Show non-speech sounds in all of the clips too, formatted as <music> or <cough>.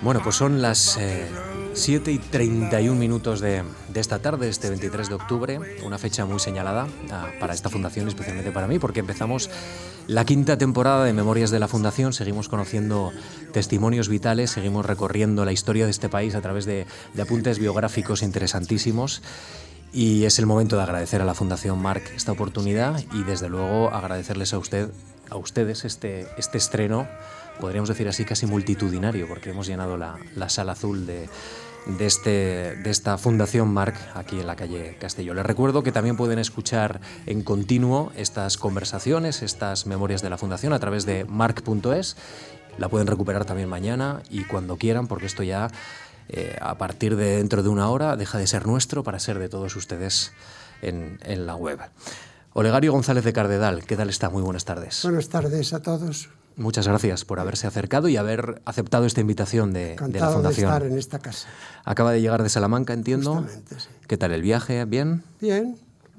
Bueno, pues son las eh, 7 y 31 minutos de, de, esta tarde, este 23 de octubre, una fecha muy señalada uh, para esta fundación, especialmente para mí, porque empezamos la quinta temporada de Memorias de la Fundación, seguimos conociendo testimonios vitales, seguimos recorriendo la historia de este país a través de, de apuntes biográficos interesantísimos. Y es el momento de agradecer a la Fundación Marc esta oportunidad y desde luego agradecerles a usted, a ustedes este, este estreno podríamos decir así, casi multitudinario, porque hemos llenado la, la sala azul de, de, este, de esta Fundación Marc aquí en la calle Castelló. Les recuerdo que también pueden escuchar en continuo estas conversaciones, estas memorias de la Fundación a través de marc.es. La pueden recuperar también mañana y cuando quieran, porque esto ya eh, a partir de dentro de una hora deja de ser nuestro para ser de todos ustedes en, en la web. Olegario González de Cardedal, ¿qué tal está? Muy buenas tardes. Buenas tardes a todos. Muchas gracias por haberse acercado y haber aceptado esta invitación de, de la Fundación. de estar en esta casa. Acaba de llegar de Salamanca, entiendo. Sí. ¿Qué tal el viaje? ¿Bien? Bien,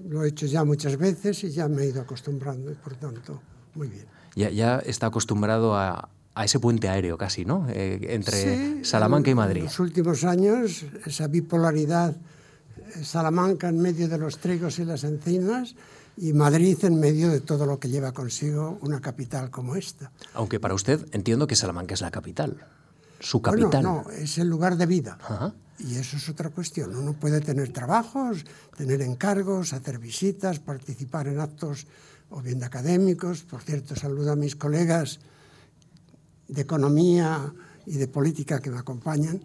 lo he hecho ya muchas veces y ya me he ido acostumbrando y por tanto, muy bien. Ya, ya está acostumbrado a, a, ese puente aéreo casi, ¿no? Eh, entre sí, Salamanca y Madrid. En los últimos años, esa bipolaridad, eh, Salamanca en medio de los trigos y las encinas, y Madrid en medio de todo lo que lleva consigo una capital como esta. Aunque para usted entiendo que Salamanca es la capital, su capital. Bueno, no, es el lugar de vida. Ajá. Y eso es otra cuestión. Uno puede tener trabajos, tener encargos, hacer visitas, participar en actos o bien de académicos. Por cierto, saludo a mis colegas de economía y de política que me acompañan.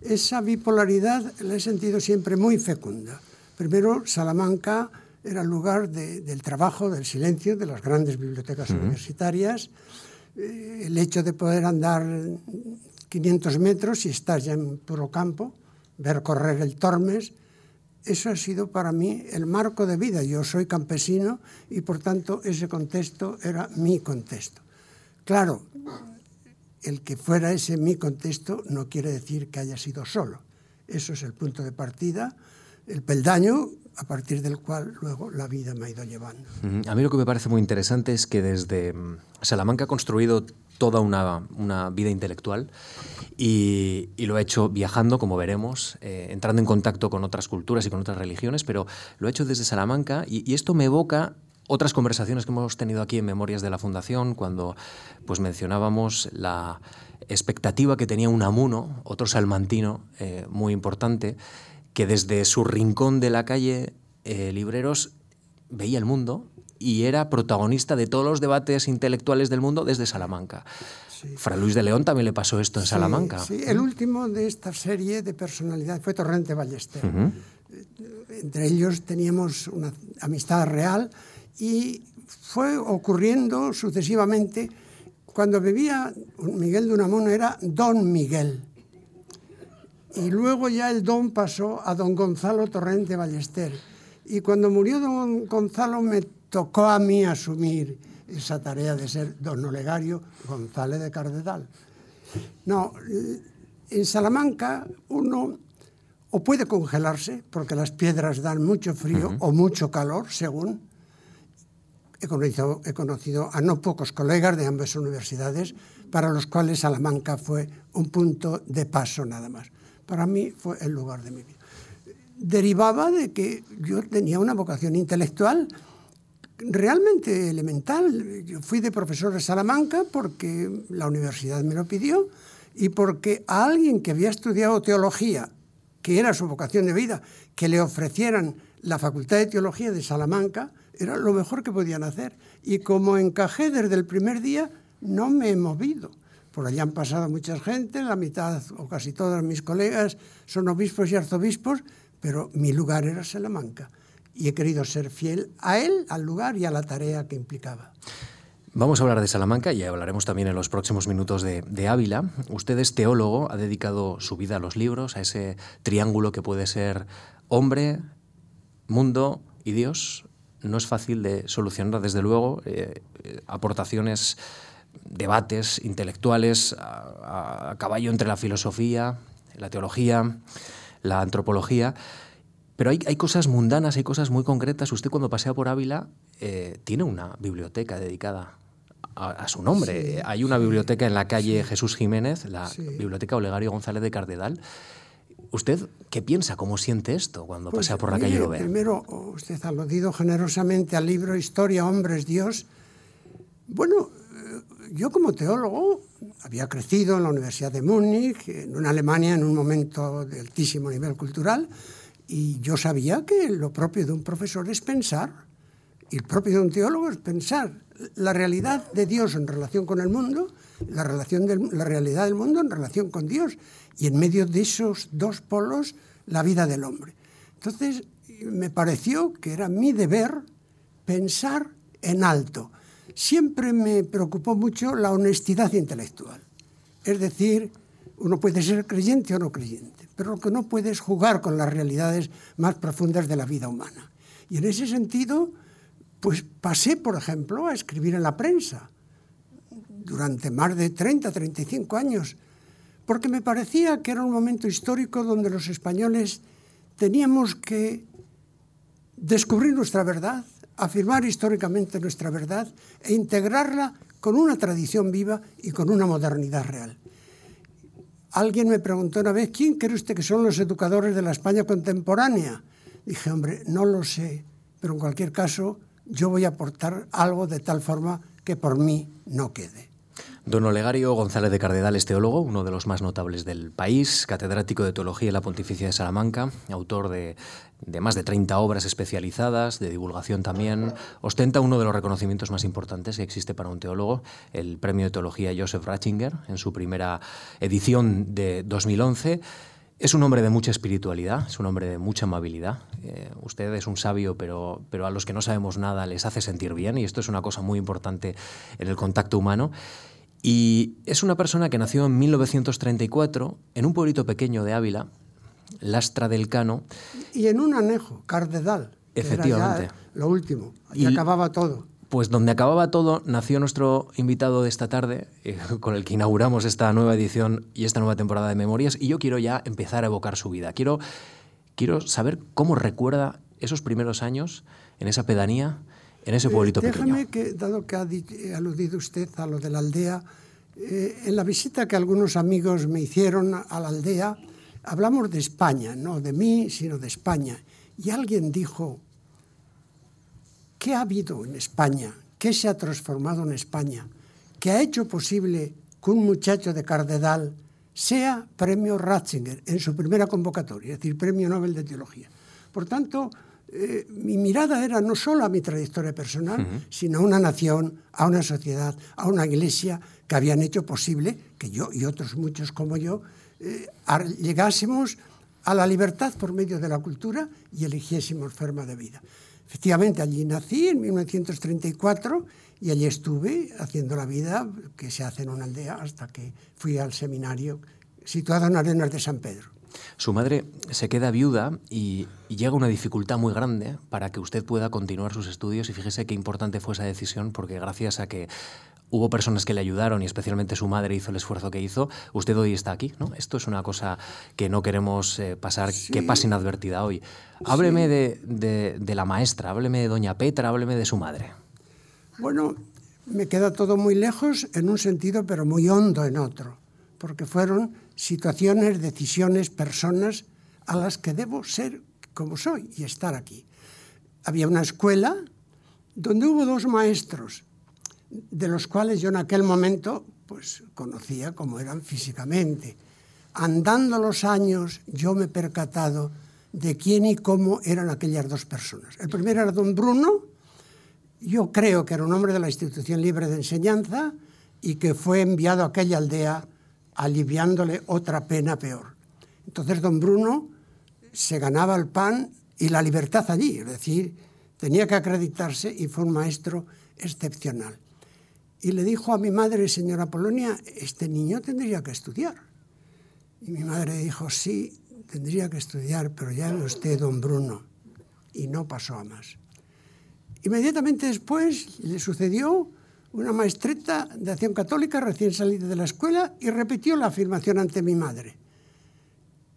Esa bipolaridad la he sentido siempre muy fecunda. Primero, Salamanca era el lugar de, del trabajo, del silencio, de las grandes bibliotecas uh -huh. universitarias, eh, el hecho de poder andar 500 metros y estás ya en puro campo, ver correr el Tormes, eso ha sido para mí el marco de vida. Yo soy campesino y por tanto ese contexto era mi contexto. Claro, el que fuera ese mi contexto no quiere decir que haya sido solo. Eso es el punto de partida, el peldaño a partir del cual luego la vida me ha ido llevando. A mí lo que me parece muy interesante es que desde mm, Salamanca ha construido toda una, vida intelectual y, lo ha hecho viajando, como veremos, eh, entrando en contacto con otras culturas y con otras religiones, pero lo ha hecho desde Salamanca y, y esto me evoca otras conversaciones que hemos tenido aquí en Memorias de la Fundación, cuando pues, mencionábamos la expectativa que tenía un amuno, otro salmantino eh, muy importante, que desde su rincón de la calle eh, Libreros veía el mundo y era protagonista de todos los debates intelectuales del mundo desde Salamanca. Sí. Fra Luis de León también le pasó esto en sí, Salamanca. Sí, el último de esta serie de personalidad fue Torrente Ballester. Uh -huh. Entre ellos teníamos una amistad real y fue ocurriendo sucesivamente. Cuando vivía Miguel de Unamuno era Don Miguel y luego ya el don pasó a don Gonzalo Torrente Ballester. Y cuando murió don Gonzalo me tocó a mí asumir esa tarea de ser don Olegario González de Cardedal. No, en Salamanca uno o puede congelarse, porque las piedras dan mucho frío uh -huh. o mucho calor, según. He conocido, he conocido a no pocos colegas de ambas universidades para los cuales Salamanca fue un punto de paso nada más para mí fue el lugar de mi vida. Derivaba de que yo tenía una vocación intelectual realmente elemental. Yo fui de profesor de Salamanca porque la universidad me lo pidió y porque a alguien que había estudiado teología, que era su vocación de vida, que le ofrecieran la Facultad de Teología de Salamanca, era lo mejor que podían hacer. Y como encajé desde el primer día, no me he movido. Por allí han pasado mucha gente, la mitad o casi todos mis colegas son obispos y arzobispos, pero mi lugar era Salamanca y he querido ser fiel a él, al lugar y a la tarea que implicaba. Vamos a hablar de Salamanca y hablaremos también en los próximos minutos de, de, Ávila. Usted es teólogo, ha dedicado su vida a los libros, a ese triángulo que puede ser hombre, mundo y Dios. No es fácil de solucionar, desde luego. Eh, eh, aportaciones debates intelectuales a, a, caballo entre la filosofía, la teología, la antropología. Pero hay, hay, cosas mundanas, hay cosas muy concretas. Usted cuando pasea por Ávila eh, tiene una biblioteca dedicada a, su nombre. Hay una biblioteca en la calle Jesús Jiménez, la Biblioteca Olegario González de Cardedal. ¿Usted qué piensa, cómo siente esto cuando pues pasea por la calle? Primero, usted ha aludido generosamente al libro Historia, Hombres, Dios. Bueno, yo como teólogo había crecido en la Universidad de Múnich, en Alemania, en un momento de altísimo nivel cultural, y yo sabía que lo propio de un profesor es pensar, y el propio de un teólogo es pensar la realidad de Dios en relación con el mundo, la, relación de, la realidad del mundo en relación con Dios, y en medio de esos dos polos, la vida del hombre. Entonces, me pareció que era mi deber pensar en alto. Siempre me preocupó mucho la honestidad intelectual. Es decir, uno puede ser creyente o no creyente, pero lo que no puede es jugar con las realidades más profundas de la vida humana. Y en ese sentido, pues pasé, por ejemplo, a escribir en la prensa durante más de 30, 35 años, porque me parecía que era un momento histórico donde los españoles teníamos que descubrir nuestra verdad, afirmar históricamente nuestra verdad e integrarla con una tradición viva y con una modernidad real. Alguien me preguntó una vez, ¿quién cree usted que son los educadores de la España contemporánea? Dije, hombre, no lo sé, pero en cualquier caso yo voy a aportar algo de tal forma que por mí no quede. Don Olegario González de Cardedal es teólogo, uno de los más notables del país, catedrático de Teología en la Pontificia de Salamanca, autor de, más de 30 obras especializadas, de divulgación también. Ostenta uno de los reconocimientos más importantes que existe para un teólogo, el Premio de Teología Joseph Ratzinger, en su primera edición de 2011. Es un hombre de mucha espiritualidad, es un hombre de mucha amabilidad. Eh, usted es un sabio, pero, pero a los que no sabemos nada les hace sentir bien y esto es una cosa muy importante en el contacto humano. Y es una persona que nació en 1934 en un pueblito pequeño de Ávila, Lastra del Cano. Y en un anejo, Cardedal. Efectivamente. lo último. Y acababa todo. Pues donde acababa todo nació nuestro invitado de esta tarde, eh, <laughs> con el que inauguramos esta nueva edición y esta nueva temporada de Memorias. Y yo quiero ya empezar a evocar su vida. Quiero, quiero saber cómo recuerda esos primeros años en esa pedanía en ese pueblito eh, déjame que, dado que ha aludido usted a lo de la aldea, eh, en la visita que algunos amigos me hicieron a la aldea, hablamos de España, no de mí, sino de España. Y alguien dijo, ¿qué ha habido en España? ¿Qué se ha transformado en España? ¿Qué ha hecho posible que un muchacho de Cardedal sea premio Ratzinger en su primera convocatoria, es decir, premio Nobel de Teología? Por tanto, eh, mi mirada era no solo a mi trayectoria personal, sino a una nación, a una sociedad, a una iglesia que habían hecho posible que yo y otros muchos como yo eh, llegásemos a la libertad por medio de la cultura y eligiésemos forma de vida. Efectivamente, allí nací en 1934 y allí estuve haciendo la vida que se hace en una aldea hasta que fui al seminario situado en Arenas de San Pedro. Su madre se queda viuda y, llega una dificultad muy grande para que usted pueda continuar sus estudios y fíjese qué importante fue esa decisión porque gracias a que hubo personas que le ayudaron y especialmente su madre hizo el esfuerzo que hizo, usted hoy está aquí, ¿no? Esto es una cosa que no queremos eh, pasar, que pase inadvertida hoy. Hábleme de, de la maestra, hábleme de doña Petra, hábleme de su madre. Bueno, me queda todo muy lejos en un sentido, pero muy hondo en otro, porque fueron situaciones, decisiones, personas a las que debo ser como soy y estar aquí. Había una escuela donde hubo dos maestros, de los cuales yo en aquel momento pues conocía cómo eran físicamente. Andando los años yo me he percatado de quién y cómo eran aquellas dos personas. El primero era don Bruno, yo creo que era un hombre de la Institución Libre de Enseñanza y que fue enviado a aquella aldea aliviándole otra pena peor. Entonces don Bruno se ganaba el pan y la libertad allí, es decir, tenía que acreditarse y fue un maestro excepcional. Y le dijo a mi madre, señora Polonia, este niño tendría que estudiar. Y mi madre dijo, sí, tendría que estudiar, pero ya no usted, don Bruno. Y no pasó a más. Inmediatamente después le sucedió una maestreta de acción católica recién salida de la escuela y repitió la afirmación ante mi madre.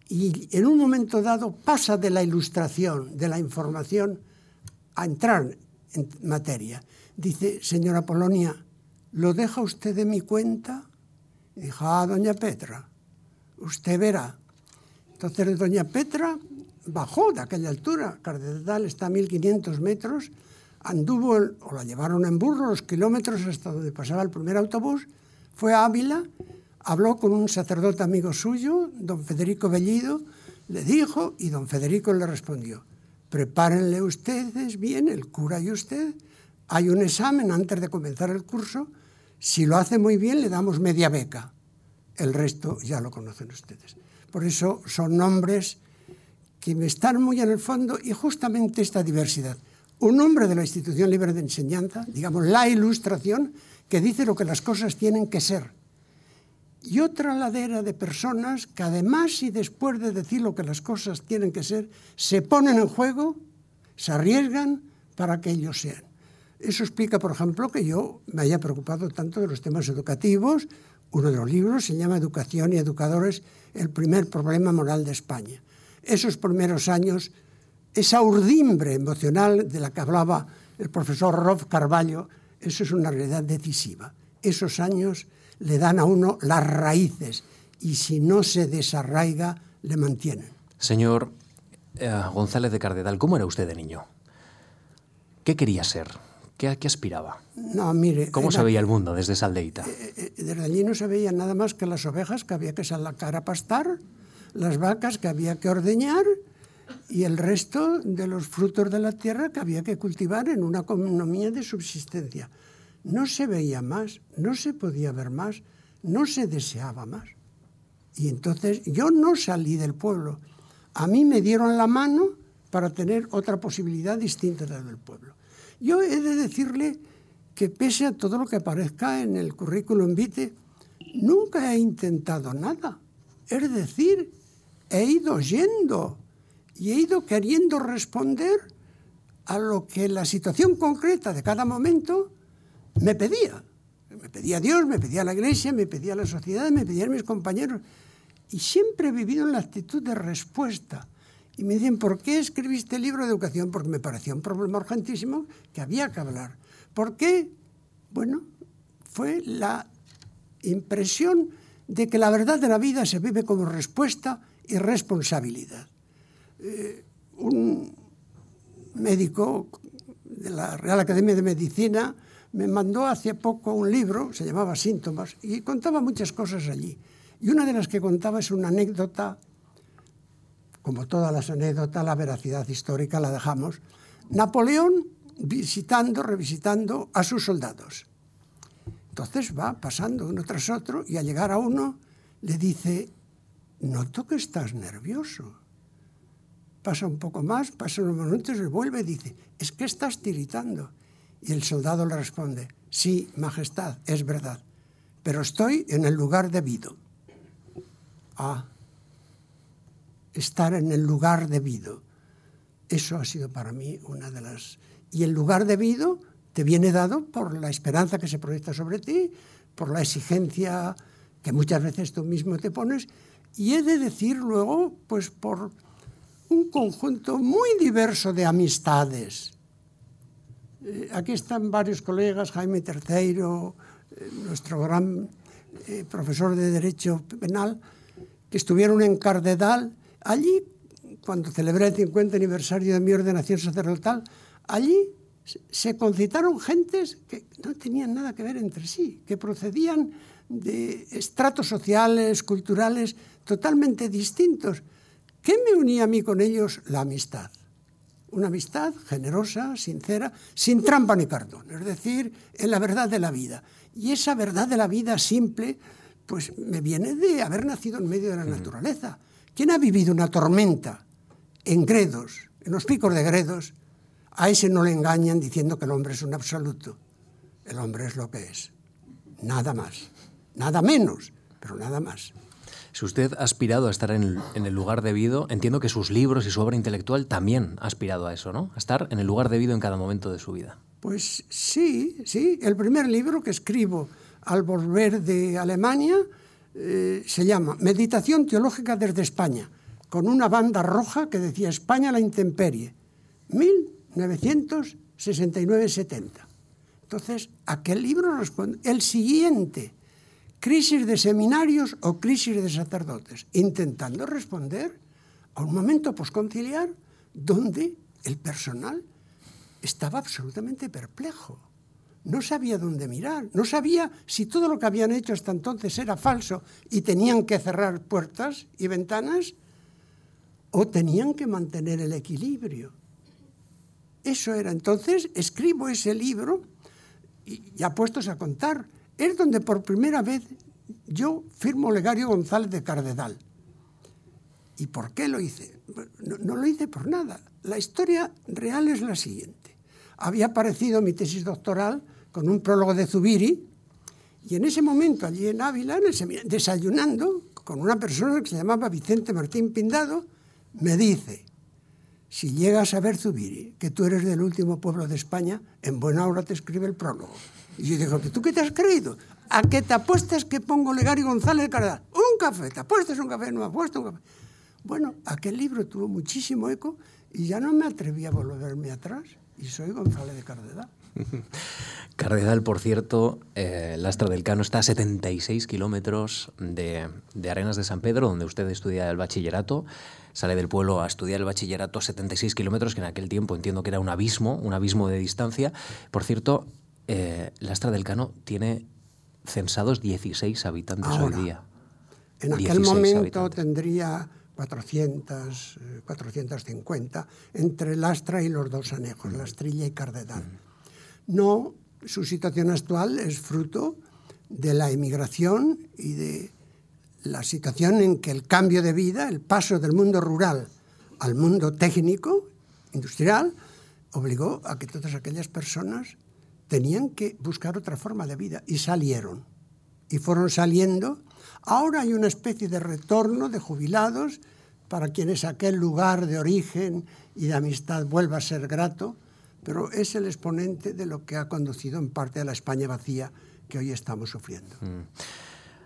Y en un momento dado pasa de la ilustración, de la información, a entrar en materia. Dice, señora Polonia, ¿lo deja usted de mi cuenta? Y dijo, ah, doña Petra, usted verá. Entonces doña Petra bajó de aquella altura, Cardenal está a 1500 metros, anduvo, o la llevaron en burro los kilómetros hasta donde pasaba el primer autobús, fue a Ávila, habló con un sacerdote amigo suyo, don Federico Bellido, le dijo y don Federico le respondió, prepárenle ustedes bien, el cura y usted, hay un examen antes de comenzar el curso, si lo hace muy bien le damos media beca, el resto ya lo conocen ustedes. Por eso son nombres que están muy en el fondo y justamente esta diversidad. Un hombre de la institución libre de enseñanza, digamos la ilustración, que dice lo que las cosas tienen que ser. Y otra ladera de personas que además y después de decir lo que las cosas tienen que ser, se ponen en juego, se arriesgan para que ellos sean. Eso explica, por ejemplo, que yo me haya preocupado tanto de los temas educativos. Uno de los libros se llama Educación y Educadores, el primer problema moral de España. Esos primeros años, esa urdimbre emocional de la que hablaba el profesor Rob Carballo, eso es una realidad decisiva. Esos años le dan a uno las raíces y si no se desarraiga, le mantienen. Señor eh, González de Cardedal, ¿cómo era usted de niño? ¿Qué quería ser? ¿Qué, qué aspiraba? No, mire. ¿Cómo se veía el mundo desde esa aldeita? Eh, eh, desde allí no se veía nada más que las ovejas que había que sacar a pastar, las vacas que había que ordeñar y el resto de los frutos de la tierra que había que cultivar en una economía de subsistencia. No se veía más, no se podía ver más, no se deseaba más. Y entonces yo no salí del pueblo. A mí me dieron la mano para tener otra posibilidad distinta de la del pueblo. Yo he de decirle que pese a todo lo que aparezca en el currículum vitae, nunca he intentado nada. Es decir, he ido yendo y he ido queriendo responder a lo que la situación concreta de cada momento me pedía. Me pedía Dios, me pedía la iglesia, me pedía la sociedad, me pedían mis compañeros. Y siempre he vivido en la actitud de respuesta. Y me dicen, ¿por qué escribiste el libro de educación? Porque me parecía un problema urgentísimo que había que hablar. ¿Por qué? Bueno, fue la impresión de que la verdad de la vida se vive como respuesta y responsabilidad. Eh, un médico de la Real Academia de Medicina me mandó hace poco un libro, se llamaba Síntomas, y contaba muchas cosas allí. Y una de las que contaba es una anécdota, como todas las anécdotas, la veracidad histórica la dejamos. Napoleón visitando, revisitando a sus soldados. Entonces va pasando uno tras otro y al llegar a uno le dice, noto que estás nervioso. Pasa un poco más, pasa unos minutos y vuelve y dice, es que estás tiritando. Y el soldado le responde, sí, Majestad, es verdad, pero estoy en el lugar debido. Ah, estar en el lugar debido. Eso ha sido para mí una de las... Y el lugar debido te viene dado por la esperanza que se proyecta sobre ti, por la exigencia que muchas veces tú mismo te pones, y he de decir luego, pues por un conjunto muy diverso de amistades. Eh, aquí están varios colegas, Jaime Terceiro, eh, nuestro gran eh, profesor de Derecho Penal, que estuvieron en Cardedal. Allí, cuando celebré el 50 aniversario de mi ordenación sacerdotal, allí se concitaron gentes que no tenían nada que ver entre sí, que procedían de estratos sociales, culturales totalmente distintos. ¿Qué me unía a mí con ellos? La amistad una amistad generosa, sincera, sin trampa ni cartón, es decir, en la verdad de la vida. Y esa verdad de la vida simple, pues me viene de haber nacido en medio de la naturaleza. ¿Quién ha vivido una tormenta en Gredos, en los picos de Gredos? A ese no le engañan diciendo que el hombre es un absoluto. El hombre es lo que es. Nada más. Nada menos, pero nada más. Si usted ha aspirado a estar en el, lugar debido, entiendo que sus libros y su obra intelectual también ha aspirado a eso, ¿no? A estar en el lugar debido en cada momento de su vida. Pues sí, sí. El primer libro que escribo al volver de Alemania eh, se llama Meditación Teológica desde España, con una banda roja que decía España la intemperie, 1969-70. Entonces, aquel libro responde. El siguiente, crisis de seminarios o crisis de sacerdotes, intentando responder a un momento posconciliar donde el personal estaba absolutamente perplejo. No sabía dónde mirar, no sabía si todo lo que habían hecho hasta entonces era falso y tenían que cerrar puertas y ventanas o tenían que mantener el equilibrio. Eso era. Entonces, escribo ese libro y ya puestos a contar. Es donde por primera vez yo firmo Legario González de Cardedal. ¿Y por qué lo hice? No, no, lo hice por nada. La historia real es la siguiente. Había aparecido mi tesis doctoral con un prólogo de Zubiri y en ese momento allí en Ávila, desayunando con una persona que se llamaba Vicente Martín Pindado, me dice, si llegas a ver Zubiri, que tú eres del último pueblo de España, en buena hora te escribe el prólogo. Y yo digo, ¿tú qué te has creído? ¿A qué te apuestas que pongo Legario González Cardal? Un café, ¿te apuestas un café? No me apuesto un café. Bueno, aquel libro tuvo muchísimo eco y ya no me atreví a volverme atrás y soy González de Cardedal. <laughs> Cardedal, por cierto, eh, Lastra del Cano está a 76 kilómetros de, de, Arenas de San Pedro, donde usted estudia el bachillerato. Sale del pueblo a estudiar el bachillerato a 76 kilómetros, que en aquel tiempo entiendo que era un abismo, un abismo de distancia. Por cierto, eh, Lastra del Cano tiene censados 16 habitantes Ahora, hoy día. En aquel momento habitantes. tendría 400, 450 entre Lastra y los dos anejos, Lastrilla y Cardedal. No, su situación actual es fruto de la emigración y de la situación en que el cambio de vida, el paso del mundo rural al mundo técnico, industrial, obligó a que todas aquellas personas tenían que buscar otra forma de vida y salieron. Y fueron saliendo. Ahora hay una especie de retorno de jubilados para quienes aquel lugar de origen y de amistad vuelva a ser grato, pero es el exponente de lo que ha conducido en parte a la España vacía que hoy estamos sufriendo. Mm.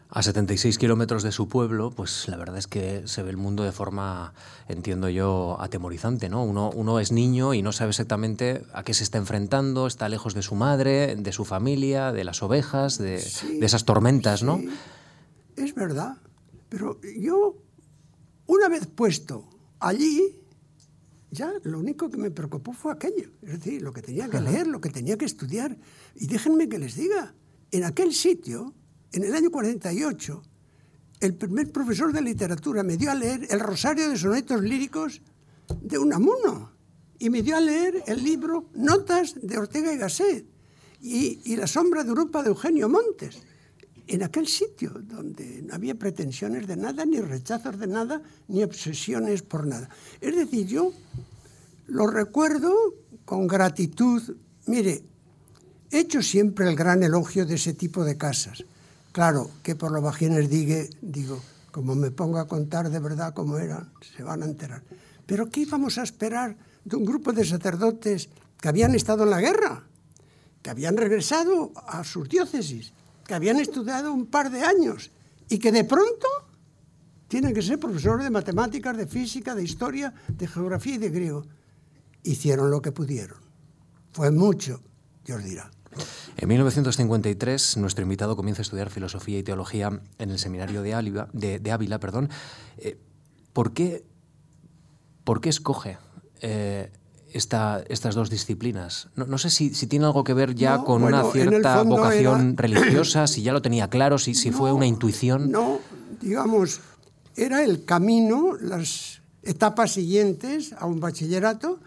A 76 kilómetros de su pueblo, pues la verdad es que se ve el mundo de forma, entiendo yo, atemorizante, ¿no? Uno, uno es niño y no sabe exactamente a qué se está enfrentando, está lejos de su madre, de su familia, de las ovejas, de, Sí, de esas tormentas, ¿no? Es verdad, pero yo, una vez puesto allí, ya lo único que me preocupó fue aquello, es decir, lo que tenía que leer, lo que tenía que estudiar. Y déjenme que les diga, en aquel sitio, en el año 48, el primer profesor de literatura me dio a leer el Rosario de Sonetos Líricos de Unamuno y me dio a leer el libro Notas de Ortega y Gasset y, y La sombra de Europa de Eugenio Montes. En aquel sitio donde no había pretensiones de nada, ni rechazos de nada, ni obsesiones por nada. Es decir, yo lo recuerdo con gratitud. Mire, he hecho siempre el gran elogio de ese tipo de casas. Claro, que por lo bajines digue, digo, como me pongo a contar de verdad cómo eran, se van a enterar. Pero ¿qué íbamos a esperar de un grupo de sacerdotes que habían estado en la guerra, que habían regresado a sus diócesis, que habían estudiado un par de años y que de pronto tienen que ser profesores de matemáticas, de física, de historia, de geografía y de griego? Hicieron lo que pudieron. Fue mucho, Dios dirá. En 1953, nuestro invitado comienza a estudiar filosofía y teología en el seminario de, de, de Ávila. Perdón. Eh, ¿por, qué, ¿Por qué escoge eh, esta, estas dos disciplinas? No, no sé si, si, tiene algo que ver ya No, con bueno, una cierta vocación era- <clears throat> religiosa, si ya lo tenía claro, si, si fue una intuición. No, digamos, era el camino, las etapas siguientes a un bachillerato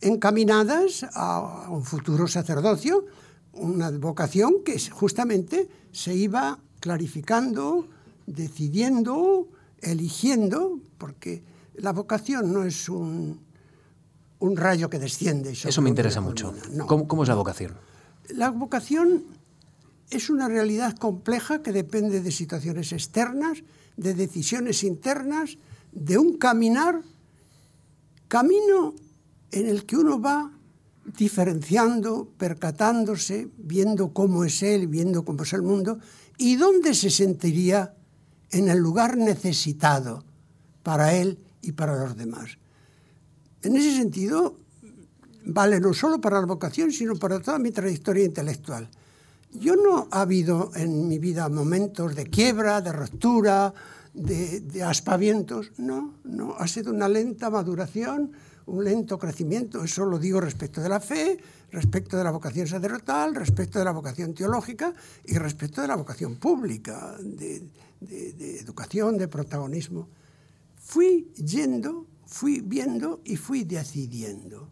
encaminadas a un futuro sacerdocio, una vocación que justamente se iba clarificando, decidiendo, eligiendo, porque la vocación no es un, un rayo que desciende. Eso me interesa mucho. no. ¿Cómo, cómo es la vocación? La vocación es una realidad compleja que depende de situaciones externas, de decisiones internas, de un caminar, camino en el que uno va diferenciando, percatándose, viendo cómo es él, viendo cómo es el mundo, y dónde se sentiría en el lugar necesitado para él y para los demás. En ese sentido, vale no solo para la vocación, sino para toda mi trayectoria intelectual. Yo no ha habido en mi vida momentos de quiebra, de ruptura, de, de aspavientos. No, no, ha sido una lenta maduración, un lento crecimiento. Eso lo digo respecto de la fe, respecto de la vocación sacerdotal, respecto de la vocación teológica y respecto de la vocación pública, de, de, de educación, de protagonismo. Fui yendo, fui viendo y fui decidiendo.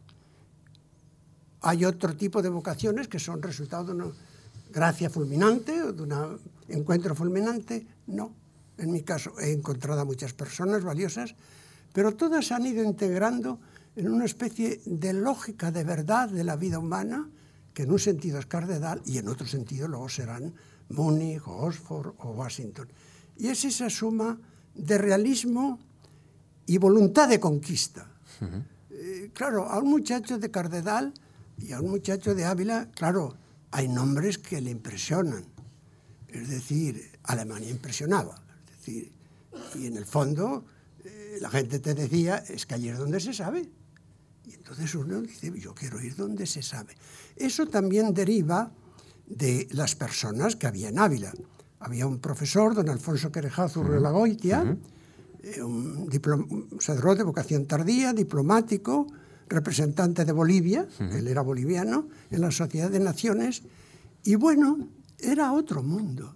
Hay otro tipo de vocaciones que son resultado de una gracia fulminante o de un encuentro fulminante. No, en mi caso he encontrado a muchas personas valiosas, pero todas han ido integrando en una especie de lógica de verdad de la vida humana, que en un sentido es Cardenal y en otro sentido luego serán Múnich o Oxford o Washington. Y es esa suma de realismo y voluntad de conquista. Uh -huh. eh, claro, a un muchacho de Cardenal y a un muchacho de Ávila, claro, hay nombres que le impresionan. Es decir, Alemania impresionaba. Es decir, y en el fondo eh, la gente te decía, es que allí es donde se sabe. Y entonces uno dice, yo quiero ir donde se sabe. Eso también deriva de las personas que había en Ávila. Había un profesor, don Alfonso Querejazo uh -huh. Uh -huh. Un, un sacerdote de vocación tardía, diplomático, representante de Bolivia, uh -huh. él era boliviano, en la Sociedad de Naciones, y bueno, era otro mundo.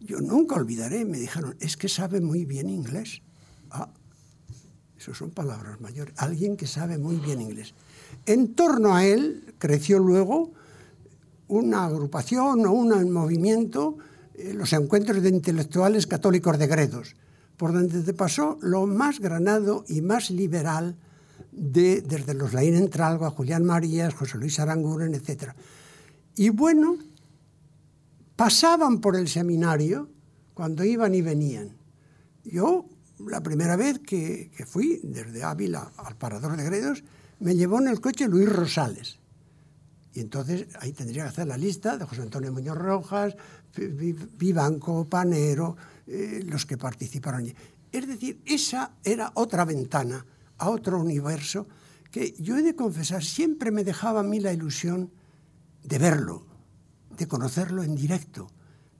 Yo nunca olvidaré, me dijeron, es que sabe muy bien inglés. Ah, eso son palabras mayores. Alguien que sabe muy bien inglés. En torno a él creció luego una agrupación o un movimiento, eh, los encuentros de intelectuales católicos de Gredos, por donde te pasó lo más granado y más liberal de, desde los Laín Entralgo Julián Marías, José Luis Aranguren, etc. Y bueno, pasaban por el seminario cuando iban y venían. Yo, la primera vez que, que fui desde Ávila al Parador de Gredos, me llevó en el coche Luis Rosales. Y entonces ahí tendría que hacer la lista de José Antonio Muñoz Rojas, Vivanco, Panero, eh, los que participaron. Es decir, esa era otra ventana a otro universo que yo he de confesar, siempre me dejaba a mí la ilusión de verlo, de conocerlo en directo,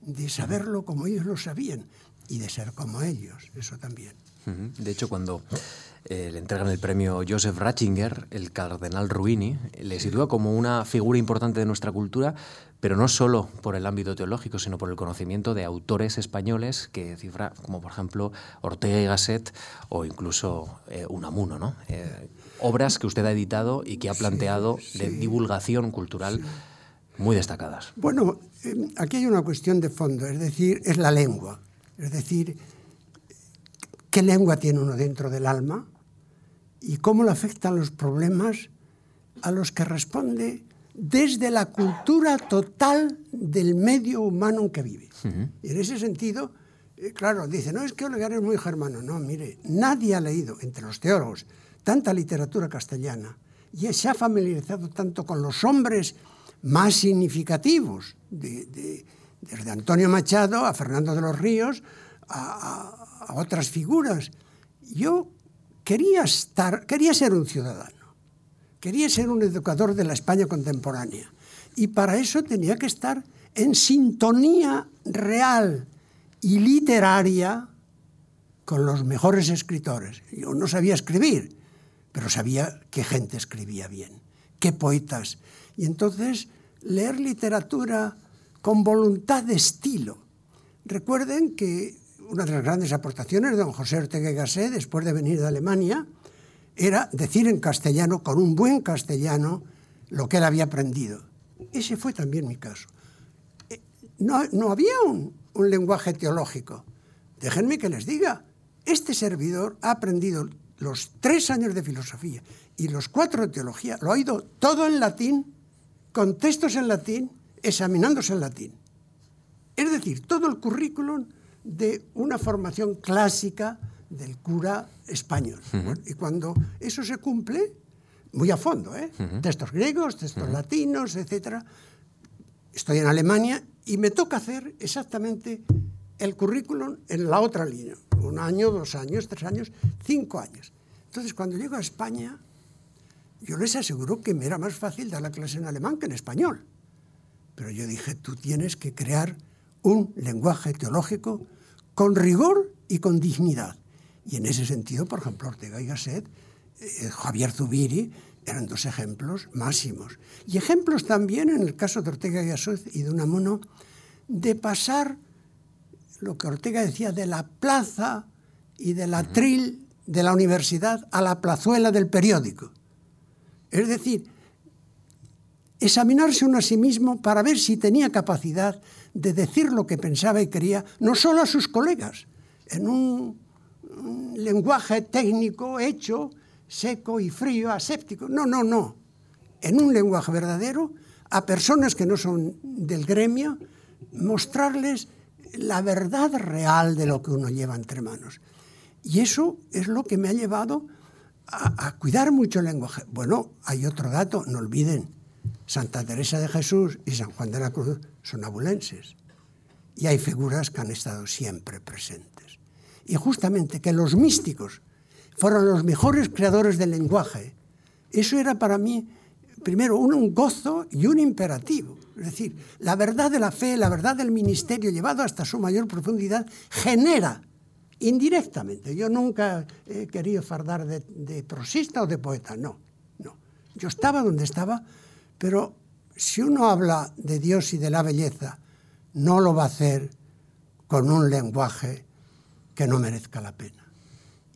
de saberlo como ellos lo sabían y de ser como ellos, eso también. De hecho, cuando eh, le entregan el premio Joseph Ratzinger, el cardenal Ruini, le sitúa como una figura importante de nuestra cultura, pero no solo por el ámbito teológico, sino por el conocimiento de autores españoles que cifra, como por ejemplo Ortega y Gasset o incluso eh, Unamuno, ¿no? Eh, obras que usted ha editado y que ha planteado sí, sí, de divulgación cultural sí. muy destacadas. Bueno, aquí hay una cuestión de fondo, es decir, es la lengua. Es decir, ¿qué lengua tiene uno dentro del alma? ¿Y cómo le afectan los problemas a los que responde desde la cultura total del medio humano en que vive. Uh -huh. Y en ese sentido, eh, claro, dice, no es que Olegar es muy germano. No, mire, nadie ha leído, entre los teólogos, tanta literatura castellana y se ha familiarizado tanto con los hombres más significativos, de, de, desde Antonio Machado a Fernando de los Ríos, a, a, a otras figuras. Yo quería, estar, quería ser un ciudadano. Quería ser un educador de la España contemporánea. Y para eso tenía que estar en sintonía real y literaria con los mejores escritores. Yo no sabía escribir, pero sabía qué gente escribía bien, qué poetas. Y entonces leer literatura con voluntad de estilo. Recuerden que una de las grandes aportaciones de don José Ortega y Gasset, después de venir de Alemania, era decir en castellano, con un buen castellano, lo que él había aprendido. Ese fue también mi caso. Eh, no, no había un, un lenguaje teológico. Déjenme que les diga, este servidor ha aprendido los tres años de filosofía y los cuatro de teología, lo ha oído todo en latín, con textos en latín, examinándose en latín. Es decir, todo el currículum de una formación clásica del cura español. Uh -huh. Y cuando eso se cumple, muy a fondo, ¿eh? Uh -huh. textos griegos, textos uh -huh. latinos, etc. Estoy en Alemania y me toca hacer exactamente el currículum en la otra línea. Un año, dos años, tres años, cinco años. Entonces, cuando llego a España, yo les aseguro que me era más fácil dar la clase en alemán que en español. Pero yo dije, tú tienes que crear un lenguaje teológico con rigor y con dignidad. Y en ese sentido, por ejemplo, Ortega y Gasset, eh, Javier Zubiri, eran dos ejemplos máximos. Y ejemplos también, en el caso de Ortega y Gasset y de Unamuno, de pasar lo que Ortega decía de la plaza y del atril de la universidad a la plazuela del periódico. Es decir, examinarse uno a sí mismo para ver si tenía capacidad de decir lo que pensaba y quería, no solo a sus colegas, en un, lenguaje técnico hecho, seco y frío, aséptico. No, no, no. En un lenguaje verdadero, a personas que no son del gremio, mostrarles la verdad real de lo que uno lleva entre manos. Y eso es lo que me ha llevado a, a, cuidar mucho el lenguaje. Bueno, hay otro dato, no olviden, Santa Teresa de Jesús y San Juan de la Cruz son abulenses. Y hay figuras que han estado siempre presentes. Y justamente que los místicos fueron los mejores creadores del lenguaje, eso era para mí, primero, un gozo y un imperativo. Es decir, la verdad de la fe, la verdad del ministerio, llevado hasta su mayor profundidad, genera indirectamente. Yo nunca he querido fardar de, de prosista o de poeta, no, no. Yo estaba donde estaba, pero si uno habla de Dios y de la belleza, no lo va a hacer con un lenguaje que no merezca la pena.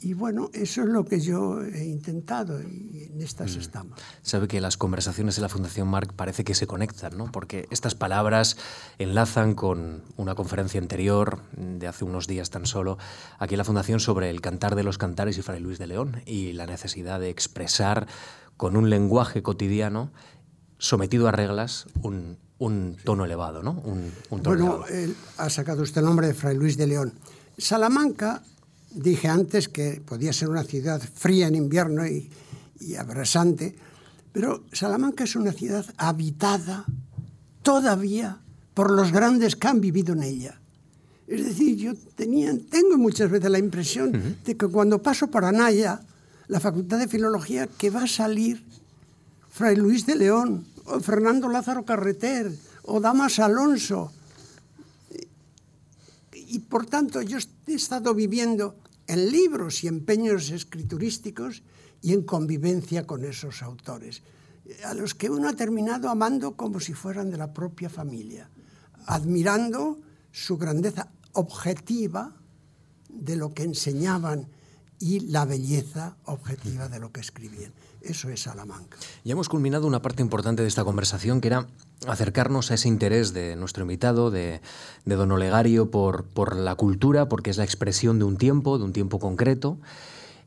Y bueno, eso es lo que yo he intentado y en estas mm. estamos. Sabe que las conversaciones de la Fundación Marc parece que se conectan, ¿no? Porque estas palabras enlazan con una conferencia anterior de hace unos días tan solo aquí en la Fundación sobre el cantar de los cantares y Fray Luis de León y la necesidad de expresar con un lenguaje cotidiano sometido a reglas un, un tono elevado, ¿no? Un, un tono bueno, elevado. ha sacado usted el nombre de Fray Luis de León. Salamanca Dije antes que podía ser una ciudad fría en invierno y, y abrasante, pero Salamanca es una ciudad habitada todavía por los grandes que han vivido en ella. Es decir, yo tenía, tengo muchas veces la impresión uh -huh. de que cuando paso por Anaya, la Facultad de Filología, que va a salir Fray Luis de León, o Fernando Lázaro Carreter, o Damas Alonso. Y por tanto, yo he estado viviendo en libros y empeños escriturísticos y en convivencia con esos autores, a los que uno ha terminado amando como si fueran de la propia familia, admirando su grandeza objetiva de lo que enseñaban y la belleza objetiva de lo que escribían. Eso es Salamanca. Ya hemos culminado una parte importante de esta conversación, que era acercarnos a ese interés de nuestro invitado, de, de don Olegario, por, por la cultura, porque es la expresión de un tiempo, de un tiempo concreto.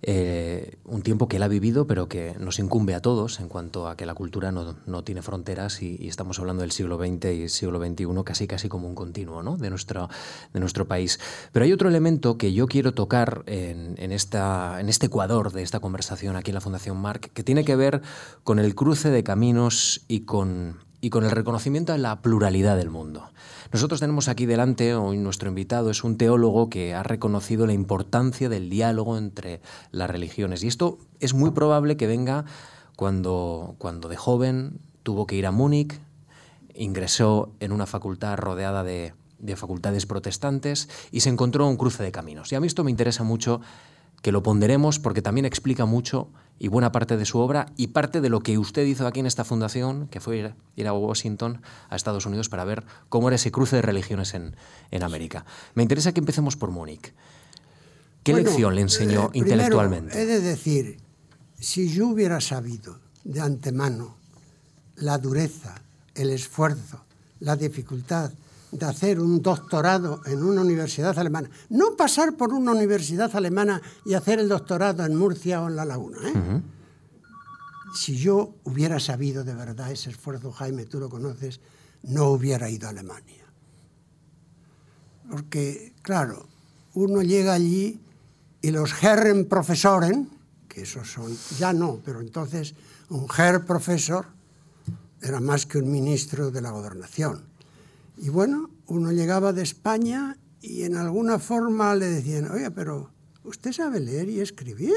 Eh, un tiempo que él ha vivido, pero que nos incumbe a todos en cuanto a que la cultura no, no tiene fronteras y, estamos hablando del siglo XX y siglo XXI casi casi como un continuo ¿no? de, nuestro, de nuestro país. Pero hay otro elemento que yo quiero tocar en, en, esta, en este ecuador de esta conversación aquí en la Fundación Marc, que tiene que ver con el cruce de caminos y con, y con el reconocimiento de la pluralidad del mundo. Nosotros tenemos aquí delante, hoy nuestro invitado es un teólogo que ha reconocido la importancia del diálogo entre las religiones. Y esto es muy probable que venga cuando, cuando de joven tuvo que ir a Múnich, ingresó en una facultad rodeada de, de facultades protestantes y se encontró un cruce de caminos. Y a mí esto me interesa mucho que lo ponderemos porque también explica mucho y buena parte de su obra y parte de lo que usted hizo aquí en esta fundación, que fue ir a Washington, a Estados Unidos, para ver cómo era ese cruce de religiones en, en América. Me interesa que empecemos por Múnich. ¿Qué bueno, lección le enseñó eh, intelectualmente? He de decir, si yo hubiera sabido de antemano la dureza, el esfuerzo, la dificultad de hacer un doctorado en una universidad alemana. No pasar por una universidad alemana y hacer el doctorado en Murcia o en La Laguna. ¿eh? Uh -huh. Si yo hubiera sabido de verdad ese esfuerzo, Jaime, tú lo conoces, no hubiera ido a Alemania. Porque, claro, uno llega allí y los Herren Professoren, que esos son, ya no, pero entonces un Herr Profesor era más que un ministro de la gobernación y bueno, uno llegaba de España y en alguna forma le decían, oye, pero ¿usted sabe leer y escribir?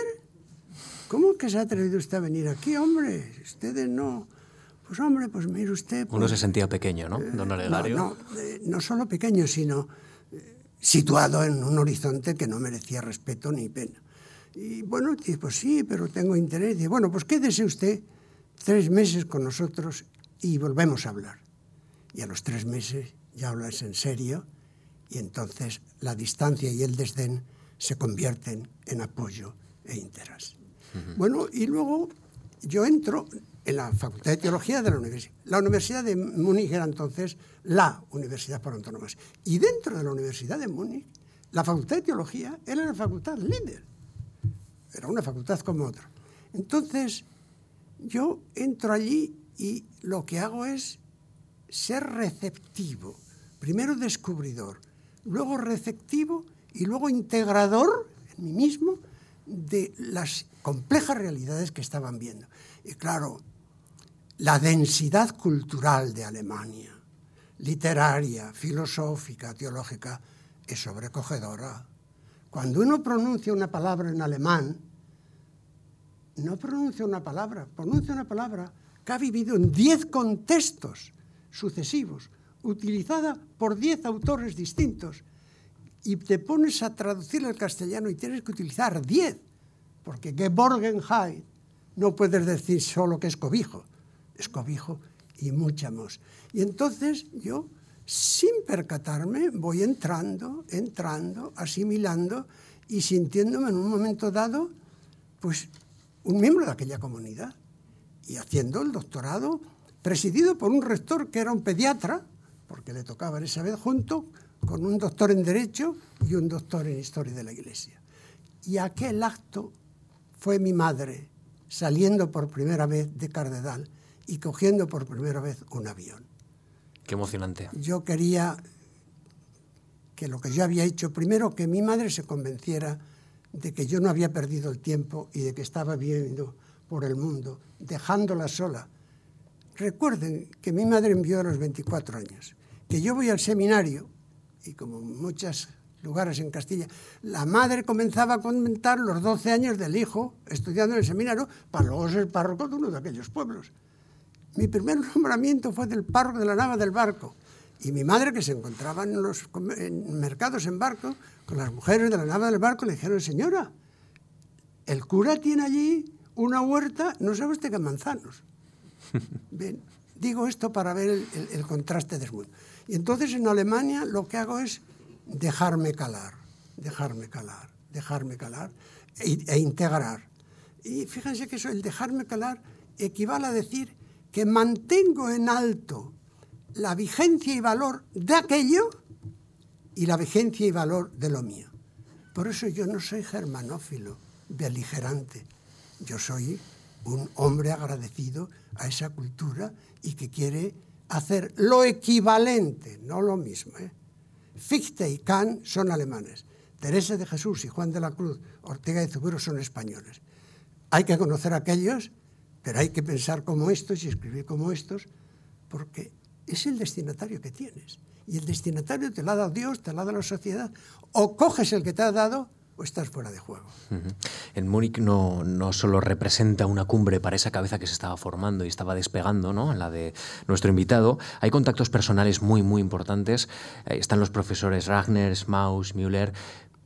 ¿cómo que se ha atrevido usted a venir aquí, hombre? Ustedes no... Pues hombre, pues mire usted... Uno pues, se sentía pequeño, ¿no, don Olegario? No, no, eh, no solo pequeño, sino eh, situado en un horizonte que no merecía respeto ni pena. Y bueno, dice, pues sí, pero tengo interés. Dice, bueno, pues quédese usted tres meses con nosotros y volvemos a hablar. Y a los tres meses ya hablas en serio y entonces la distancia y el desdén se convierten en apoyo e interés. Bueno, y luego yo entro en la Facultad de Teología de la Universidad. La Universidad de Múnich era entonces la Universidad por Antonomasia. Y dentro de la Universidad de Múnich, la Facultad de Teología era la facultad líder. Era una facultad como otra. Entonces, yo entro allí y lo que hago es ser receptivo. Primero descubridor, luego receptivo y luego integrador en mí mismo de las complejas realidades que estaban viendo. Y claro, la densidad cultural de Alemania, literaria, filosófica, teológica, es sobrecogedora. Cuando uno pronuncia una palabra en alemán, no pronuncia una palabra, pronuncia una palabra que ha vivido en diez contextos sucesivos, utilizada por diez autores distintos, y te pones a traducir al castellano y tienes que utilizar diez, porque Geborgenheit no puedes decir solo que es cobijo, es cobijo y mucha más. Y entonces yo, sin percatarme, voy entrando, entrando, asimilando y sintiéndome en un momento dado, pues, un miembro de aquella comunidad y haciendo el doctorado presidido por un rector que era un pediatra, porque le tocaba en esa vez junto con un doctor en Derecho y un doctor en Historia de la Iglesia. Y aquel acto fue mi madre saliendo por primera vez de Cardedal y cogiendo por primera vez un avión. Qué emocionante. Yo quería que lo que yo había hecho, primero que mi madre se convenciera de que yo no había perdido el tiempo y de que estaba viviendo por el mundo, dejándola sola. Recuerden que mi madre envió a los 24 años, que yo voy al seminario y como muchos lugares en Castilla, la madre comenzaba a comentar los 12 años del hijo estudiando en el seminario para luego ser párroco de uno de aquellos pueblos. Mi primer nombramiento fue del párroco de la nava del barco. Y mi madre, que se encontraba en los en mercados en barco, con las mujeres de la nava del barco, le dijeron, señora, el cura tiene allí una huerta, no sabe usted qué manzanos. <laughs> Digo esto para ver el, el, el contraste mundo. Y entonces en Alemania lo que hago es dejarme calar, dejarme calar, dejarme calar e, e integrar. Y fíjense que eso, el dejarme calar, equivale a decir que mantengo en alto la vigencia y valor de aquello y la vigencia y valor de lo mío. Por eso yo no soy germanófilo, beligerante. Yo soy un hombre agradecido a esa cultura y que quiere hacer lo equivalente, no lo mismo. ¿eh? Fichte y Kant son alemanes. Teresa de Jesús y Juan de la Cruz, Ortega y Zubero son españoles. Hay que conocer a aquellos, pero hay que pensar como estos y escribir como estos, porque es el destinatario que tienes. Y el destinatario te lo ha dado Dios, te lo ha dado la sociedad. O coges el que te ha dado o estás fuera de juego. Uh -huh. En Múnich no, no, solo representa una cumbre para esa cabeza que se estaba formando y estaba despegando, ¿no? la de nuestro invitado, hay contactos personales muy, muy importantes. Eh, están los profesores Ragner, Maus, Müller,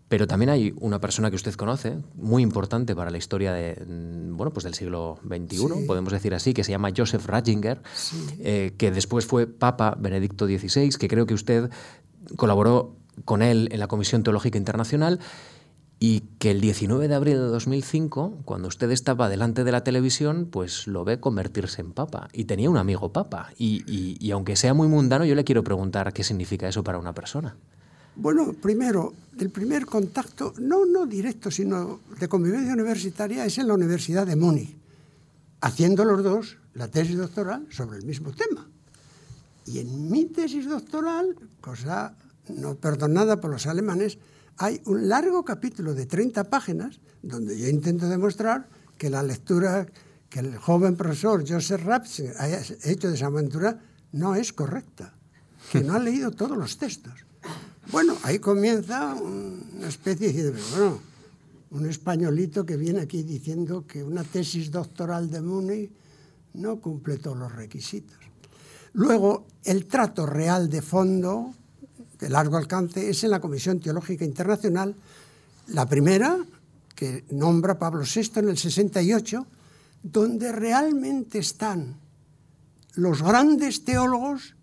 pero también hay una persona que usted conoce, muy importante para la historia de, bueno, pues del siglo XXI, sí. podemos decir así, que se llama Joseph Ratzinger, sí. eh, que después fue Papa Benedicto XVI, que creo que usted colaboró con él en la Comisión Teológica Internacional y que el 19 de abril de 2005, cuando usted estaba delante de la televisión, pues lo ve convertirse en papa. Y tenía un amigo papa. Y, y, y, aunque sea muy mundano, yo le quiero preguntar qué significa eso para una persona. Bueno, primero, el primer contacto, no, no directo, sino de convivencia universitaria, es en la Universidad de Múnich, haciendo los dos la tesis doctoral sobre el mismo tema. Y en mi tesis doctoral, cosa no perdonada por los alemanes, hay un largo capítulo de 30 páginas donde yo intento demostrar que la lectura que el joven profesor Joseph Ratzinger haya hecho de esa aventura no es correcta, que no ha leído todos los textos. Bueno, ahí comienza una especie de, bueno, un españolito que viene aquí diciendo que una tesis doctoral de Múnich no cumple todos los requisitos. Luego, el trato real de fondo, de largo alcance, es en la Comisión Teológica Internacional, la primera, que nombra Pablo VI en el 68, donde realmente están los grandes teólogos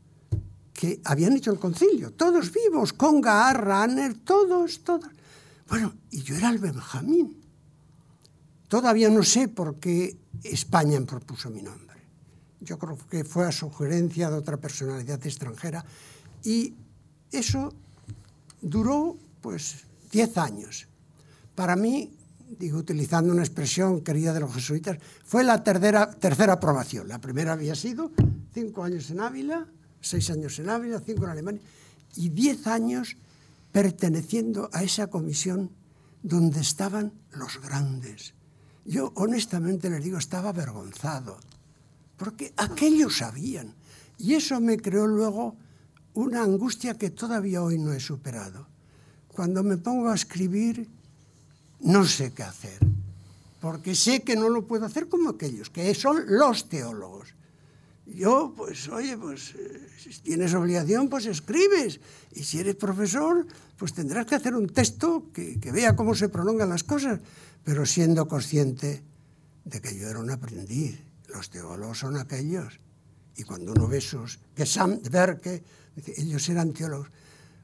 que habían hecho el concilio, todos vivos, Conga, Ranner, todos, todos. Bueno, y yo era el Benjamín. Todavía no sé por qué España propuso mi nombre. Yo creo que fue a sugerencia de otra personalidad extranjera y eso duró pues 10 años. Para mí, digo, utilizando una expresión querida de los jesuitas, fue la tercera, tercera aprobación. La primera había sido cinco años en Ávila, seis años en Ávila, cinco en Alemania y diez años perteneciendo a esa comisión donde estaban los grandes. Yo honestamente les digo, estaba avergonzado, porque aquellos sabían. Y eso me creó luego una angustia que todavía hoy no he superado. Cuando me pongo a escribir, no sé qué hacer, porque sé que no lo puedo hacer como aquellos, que son los teólogos. Yo, pues, oye, pues, eh, si tienes obligación, pues escribes. Y si eres profesor, pues tendrás que hacer un texto que, que vea cómo se prolongan las cosas, pero siendo consciente de que yo era un aprendiz. Los teólogos son aquellos. Y cuando uno ve esos, que Sam ellos eran teólogos.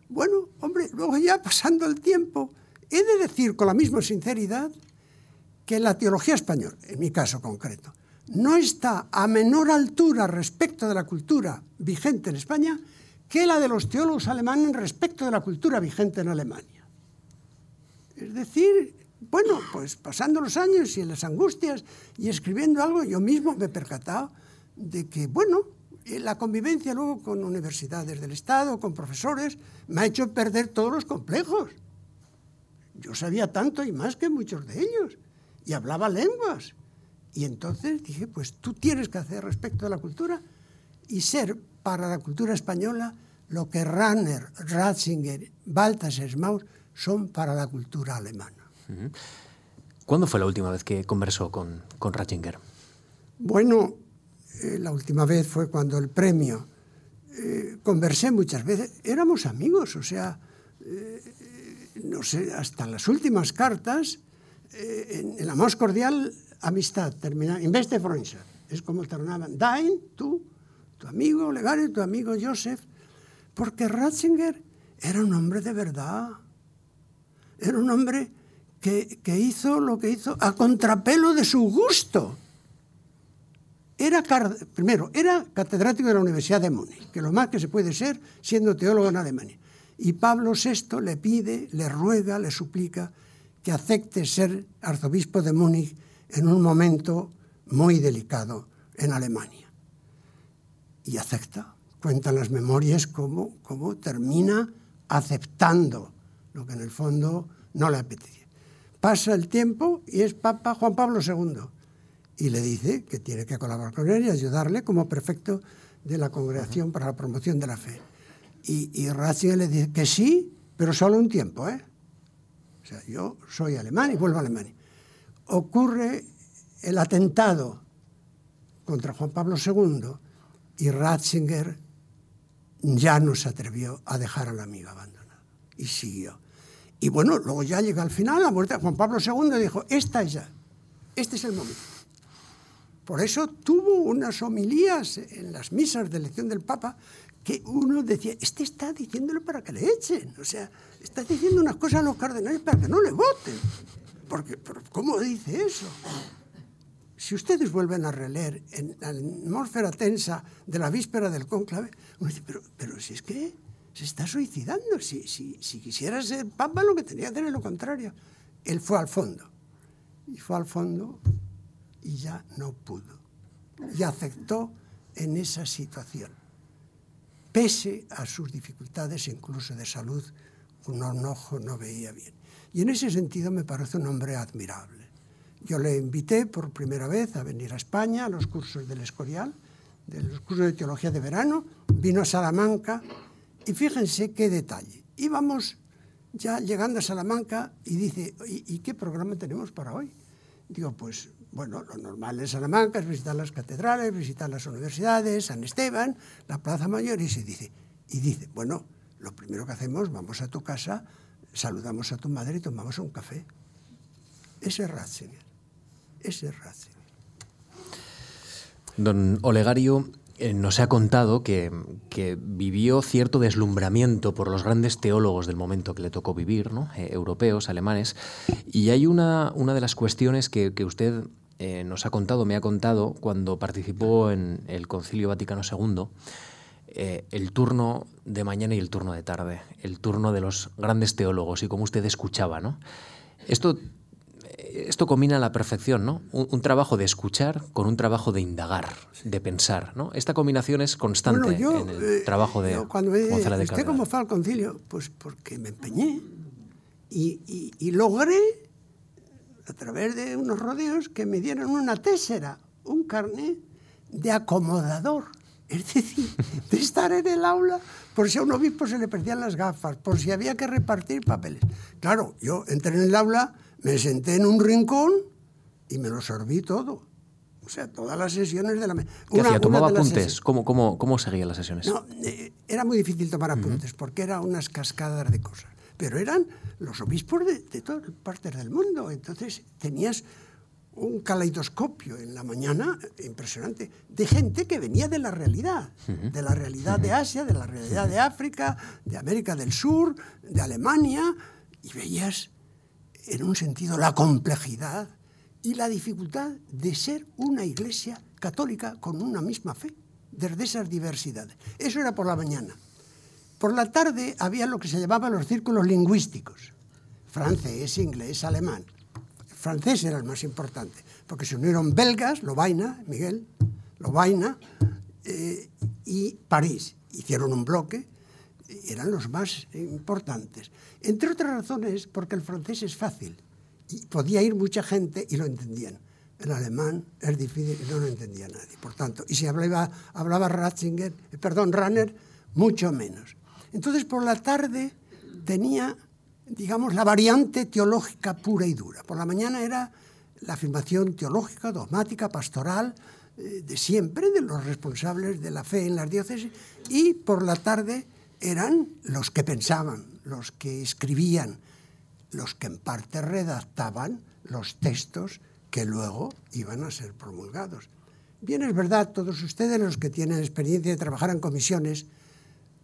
Bueno, hombre, luego ya pasando el tiempo, he de decir con la misma sinceridad que la teología española, en mi caso concreto, no está a menor altura respecto de la cultura vigente en España que la de los teólogos alemanes respecto de la cultura vigente en Alemania. Es decir, bueno, pues pasando los años y las angustias y escribiendo algo, yo mismo me he percatado de que, bueno, eh, la convivencia luego con universidades del Estado, con profesores, me ha hecho perder todos los complejos. Yo sabía tanto y más que muchos de ellos, y hablaba lenguas, y entonces dije, pues tú tienes que hacer respecto a la cultura y ser para la cultura española lo que Ranner, Ratzinger, Balthasar Maus son para la cultura alemana. ¿Cuándo fue la última vez que conversó con, con Ratzinger? Bueno, eh, la última vez fue cuando el premio. Eh, conversé muchas veces, éramos amigos, o sea, eh, no sé, hasta las últimas cartas, en, la más cordial amistad, termina, en vez de Freundschaft, es como terminaban, Dain, tú, tu amigo Legario, tu amigo Joseph, porque Ratzinger era un hombre de verdad, era un hombre que, que hizo lo que hizo a contrapelo de su gusto. Era, primero, era catedrático de la Universidad de Múnich, que lo más que se puede ser siendo teólogo en Alemania. Y Pablo VI le pide, le ruega, le suplica que acepte ser arzobispo de Múnich en un momento muy delicado en Alemania. Y acepta, cuentan las memorias cómo, cómo termina aceptando lo que en el fondo no le apetecía. Pasa el tiempo y es Papa Juan Pablo II y le dice que tiene que colaborar con él y ayudarle como prefecto de la Congregación para la Promoción de la Fe. Y, y Ratzinger le dice que sí, pero solo un tiempo. ¿eh? O sea, yo soy alemán y vuelvo a Alemania ocurre el atentado contra Juan Pablo II y Ratzinger ya no se atrevió a dejar al amigo abandonado y siguió. Y bueno, luego ya llega al final, la muerte de Juan Pablo II dijo, esta es ya, este es el momento. Por eso tuvo unas homilías en las misas de elección del Papa que uno decía, este está diciéndolo para que le echen, o sea, está diciendo unas cosas a los cardenales para que no le voten. Porque, ¿cómo dice eso? Si ustedes vuelven a releer en la atmósfera tensa de la víspera del cónclave, uno dice, pero, pero si es que se está suicidando, si, si, si quisiera ser papa lo que tenía que hacer es lo contrario. Él fue al fondo, y fue al fondo y ya no pudo, y aceptó en esa situación, pese a sus dificultades incluso de salud, un ojo no veía bien. Y en ese sentido me parece un hombre admirable. Yo le invité por primera vez a venir a España a los cursos del Escorial, de los cursos de teología de verano, vino a Salamanca y fíjense qué detalle. Íbamos ya llegando a Salamanca y dice, ¿y, qué programa tenemos para hoy? Digo, pues bueno, lo normal en Salamanca es visitar las catedrales, visitar las universidades, San Esteban, la Plaza Mayor, y se dice, y dice, bueno, lo primero que hacemos, vamos a tu casa, saludamos a tu madre y tomamos un café. Ese es Ratzinger. Ese es Ratzinger. Don Olegario eh, nos ha contado que, vivió cierto deslumbramiento por los grandes teólogos del momento que le tocó vivir, ¿no? Eh, europeos, alemanes. Y hay una, una de las cuestiones que, usted eh, nos ha contado, me ha contado, cuando participó en el Concilio Vaticano II, el turno de mañana y el turno de tarde, el turno de los grandes teólogos y cómo usted escuchaba. ¿no? Esto esto combina a la perfección, ¿no? Un, trabajo de escuchar con un trabajo de indagar, de pensar, ¿no? Esta combinación es constante en el eh, trabajo de cuando González de Usted como fue al concilio? Pues porque me empeñé y, logré, a través de unos rodeos, que me dieran una tésera, un carnet de acomodador. Es decir, <laughs> de estar en el aula por si a un obispo se le perdían las gafas, por si había que repartir papeles. Claro, yo entré en el aula me senté en un rincón y me lo sorbí todo. O sea, todas las sesiones de la... ¿Qué hacía? ¿Tomaba apuntes? ¿Cómo, cómo, cómo seguían las sesiones? No, eh, era muy difícil tomar apuntes porque eran unas cascadas de cosas. Pero eran los obispos de, de todas partes del mundo. Entonces tenías un caleidoscopio en la mañana impresionante de gente que venía de la realidad, de la realidad de Asia, de la realidad de África, de América del Sur, de Alemania, y veías en un sentido, la complejidad y la dificultad de ser una iglesia católica con una misma fe, desde esas diversidades. Eso era por la mañana. Por la tarde había lo que se llamaban los círculos lingüísticos, francés, inglés, alemán. francés era el más importante, porque se unieron belgas, Lovaina, Miguel, Lovaina, eh, y París. Hicieron un bloque eran los más importantes. Entre otras razones, porque el francés es fácil y podía ir mucha gente y lo entendían. El alemán es difícil y no lo entendía nadie. Por tanto, y si hablaba, hablaba Ratzinger, eh, perdón, Ranner, mucho menos. Entonces, por la tarde tenía, digamos, la variante teológica pura y dura. Por la mañana era la afirmación teológica, dogmática, pastoral, eh, de siempre, de los responsables de la fe en las diócesis, y por la tarde eran los que pensaban, los que escribían, los que en parte redactaban los textos que luego iban a ser promulgados. Bien, es verdad, todos ustedes los que tienen experiencia de trabajar en comisiones,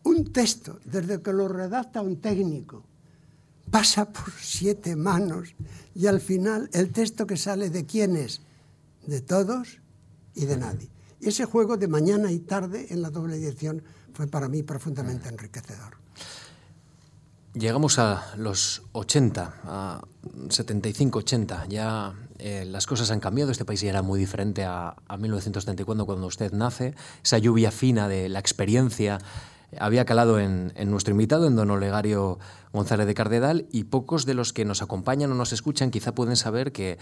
un texto, desde que lo redacta un técnico, pasa por siete manos y al final el texto que sale de quién es, de todos y de nadie. Y ese juego de mañana y tarde en la doble dirección fue para mí profundamente enriquecedor. Llegamos a los 80, a 75, 80. Ya eh, las cosas han cambiado. Este país ya era muy diferente a, a 1974 cuando usted nace. Esa lluvia fina de la experiencia había calado en, nuestro invitado, en don Olegario González de Cardedal, y pocos de los que nos acompañan o nos escuchan quizá pueden saber que,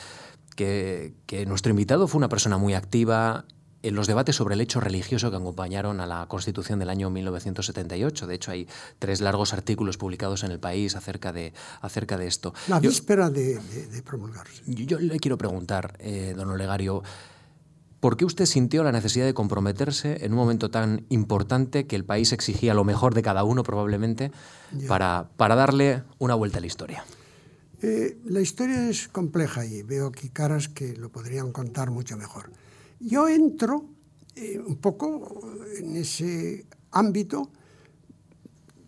que nuestro invitado fue una persona muy activa, en los debates sobre el hecho religioso que acompañaron a la Constitución del año 1978. De hecho, hay tres largos artículos publicados en el país acerca de, acerca de esto. La víspera de, promulgarse. Yo, le quiero preguntar, eh, don Olegario, ¿por qué usted sintió la necesidad de comprometerse en un momento tan importante que el país exigía lo mejor de cada uno probablemente para, para darle una vuelta a la historia? Eh, la historia es compleja y veo aquí caras que lo podrían contar mucho mejor. Yo entro eh, un poco en ese ámbito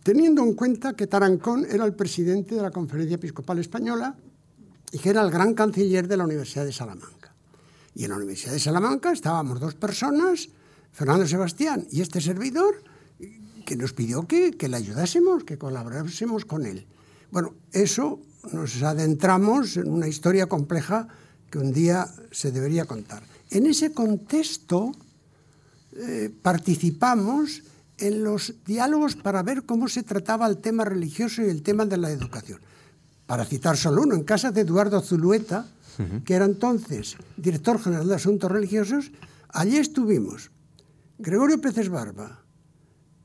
teniendo en cuenta que Tarancón era el presidente de la Conferencia Episcopal Española y que era el gran canciller de la Universidad de Salamanca. Y en la Universidad de Salamanca estábamos dos personas, Fernando Sebastián y este servidor, que nos pidió que, que le ayudásemos, que colaborásemos con él. Bueno, eso nos adentramos en una historia compleja que un día se debería contar. En ese contexto eh, participamos en los diálogos para ver cómo se trataba el tema religioso y el tema de la educación. Para citar solo uno, en casa de Eduardo Zulueta, que era entonces director general de Asuntos Religiosos, allí estuvimos Gregorio Pérez Barba,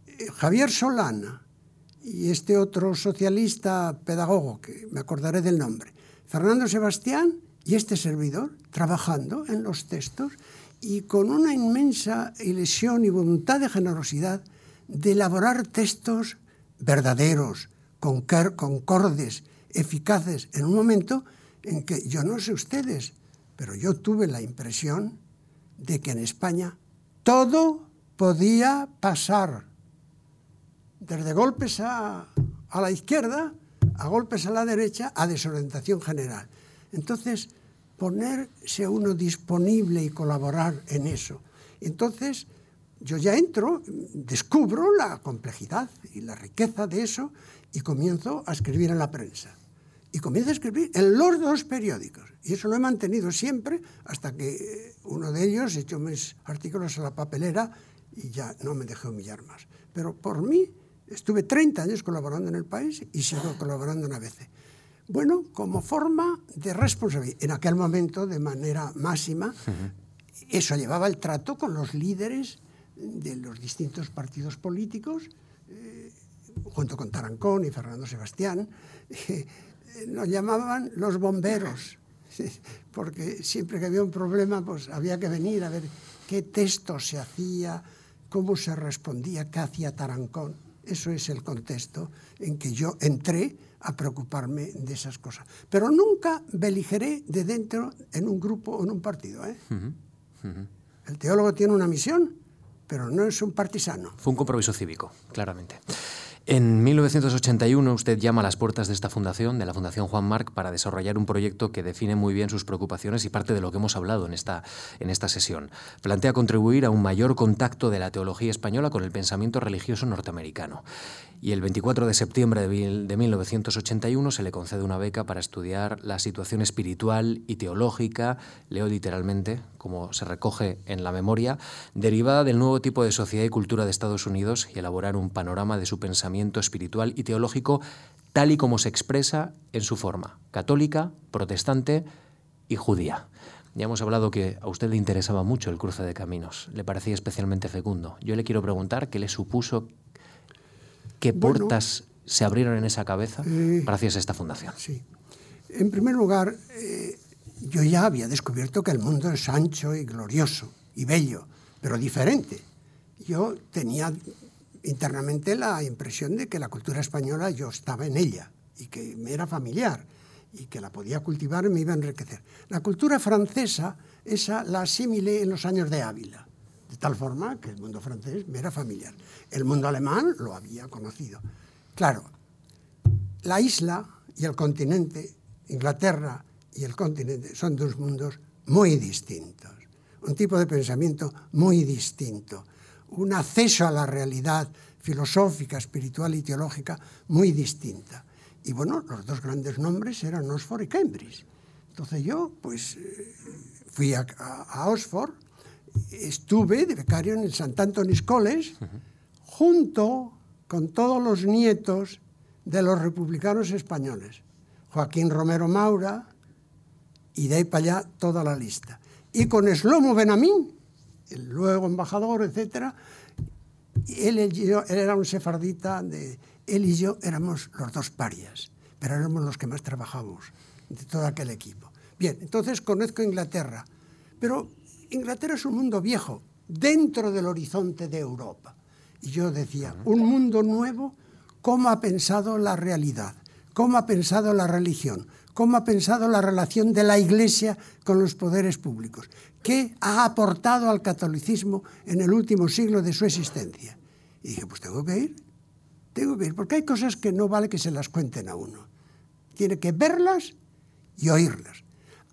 eh, Javier Solana y este otro socialista pedagogo, que me acordaré del nombre, Fernando Sebastián y este servidor, trabajando en los textos y con una inmensa ilusión y voluntad de generosidad de elaborar textos verdaderos, concordes, eficaces, en un momento en que yo no sé ustedes, pero yo tuve la impresión de que en España todo podía pasar, desde golpes a, a la izquierda, a golpes a la derecha, a desorientación general. Entonces, ponerse uno disponible y colaborar en eso. Entonces, yo ya entro, descubro la complejidad y la riqueza de eso y comienzo a escribir en la prensa. Y comienzo a escribir en los dos periódicos. Y eso lo he mantenido siempre hasta que uno de ellos echó mis artículos a la papelera y ya no me dejé humillar más. Pero por mí estuve 30 años colaborando en el país y sigo colaborando en ABC. Bueno, como forma de responsabilidad, en aquel momento de manera máxima, eso llevaba el trato con los líderes de los distintos partidos políticos, eh, junto con Tarancón y Fernando Sebastián, eh, nos llamaban los bomberos, <laughs> porque siempre que había un problema pues había que venir a ver qué texto se hacía, cómo se respondía, qué hacía Tarancón. Eso es el contexto en que yo entré a preocuparme de esas cosas. Pero nunca beligeré de dentro en un grupo o en un partido. ¿eh? El teólogo tiene una misión, pero no es un partisano. Fue un compromiso cívico, claramente. En 1981 usted llama a las puertas de esta fundación, de la Fundación Juan Marc, para desarrollar un proyecto que define muy bien sus preocupaciones y parte de lo que hemos hablado en esta, en esta sesión. Plantea contribuir a un mayor contacto de la teología española con el pensamiento religioso norteamericano y el 24 de septiembre de 1981 se le concede una beca para estudiar la situación espiritual y teológica, leo literalmente, como se recoge en la memoria, derivada del nuevo tipo de sociedad y cultura de Estados Unidos y elaborar un panorama de su pensamiento espiritual y teológico tal y como se expresa en su forma, católica, protestante y judía. Ya hemos hablado que a usted le interesaba mucho el cruce de caminos, le parecía especialmente fecundo. Yo le quiero preguntar qué le supuso ¿Qué puertas se abrieron en esa cabeza eh, gracias a esta fundación? Sí. En primer lugar, eh, yo ya había descubierto que el mundo es ancho y glorioso y bello, pero diferente. Yo tenía internamente la impresión de que la cultura española yo estaba en ella y que me era familiar y que la podía cultivar y me iba a enriquecer. La cultura francesa, esa la asimilé en los años de Ávila de tal forma que el mundo francés me era familiar. El mundo alemán lo había conocido. Claro, la isla y el continente, Inglaterra y el continente, son dos mundos muy distintos, un tipo de pensamiento muy distinto, un acceso a la realidad filosófica, espiritual y teológica muy distinta. Y bueno, los dos grandes nombres eran Oxford y Cambridge. Entonces yo, pues, eh, fui a, a Oxford, estuve de becario en el St. Anthony's College, junto con todos los nietos de los republicanos españoles, Joaquín Romero Maura, y de ahí para allá toda la lista. Y con Slomo Benamín, el luego embajador, etc., él, él era un sefardita, de, él y yo éramos los dos parias, pero éramos los que más trabajamos de todo aquel equipo. Bien, entonces conozco Inglaterra, pero Inglaterra es un mundo viejo, dentro del horizonte de Europa. Y yo decía, un mundo nuevo, ¿cómo ha pensado la realidad? ¿Cómo ha pensado la religión? ¿Cómo ha pensado la relación de la Iglesia con los poderes públicos? ¿Qué ha aportado al catolicismo en el último siglo de su existencia? Y dije, pues tengo que ir, tengo que ir, porque hay cosas que no vale que se las cuenten a uno. Tiene que verlas y oírlas.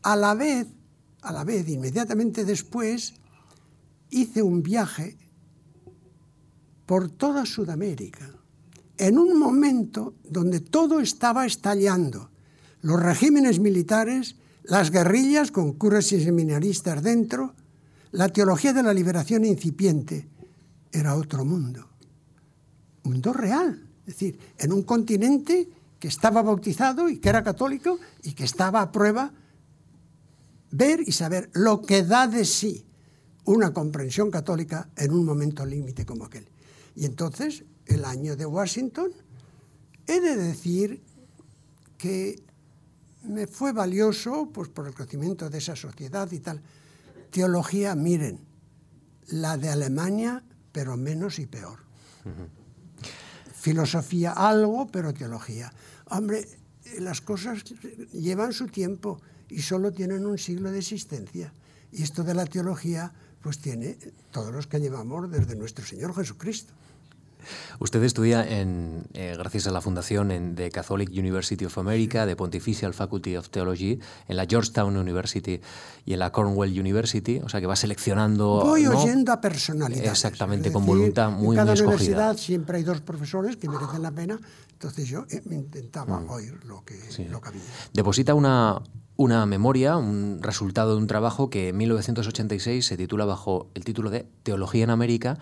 A la vez, a la vez, inmediatamente después, hice un viaje por toda Sudamérica, en un momento donde todo estaba estallando. Los regímenes militares, las guerrillas con curas y seminaristas dentro, la teología de la liberación incipiente, era otro mundo. Mundo real. Es decir, en un continente que estaba bautizado y que era católico y que estaba a prueba ver y saber lo que da de sí una comprensión católica en un momento límite como aquel. Y entonces, el año de Washington, He de decir que me fue valioso pues, por el conocimiento de esa sociedad y tal. Teología, miren, la de Alemania, pero menos y peor. Filosofía algo, pero teología. Hombre, las cosas llevan su tiempo y solo tienen un siglo de existencia. Y esto de la teología, pues tiene todos los que llevamos desde nuestro Señor Jesucristo. Usted estudia, en, eh, gracias a la fundación en, de Catholic University of America, de Pontifical Faculty of Theology, en la Georgetown University y en la Cornwall University, o sea que va seleccionando... Voy oyendo a personalidades. Exactamente, con voluntad muy, en cada muy universidad siempre hay dos profesores que merecen la pena, entonces yo eh, intentaba mm. oír lo que, lo que había. Deposita una, una memoria, un resultado de un trabajo que en 1986 se titula bajo el título de Teología en América,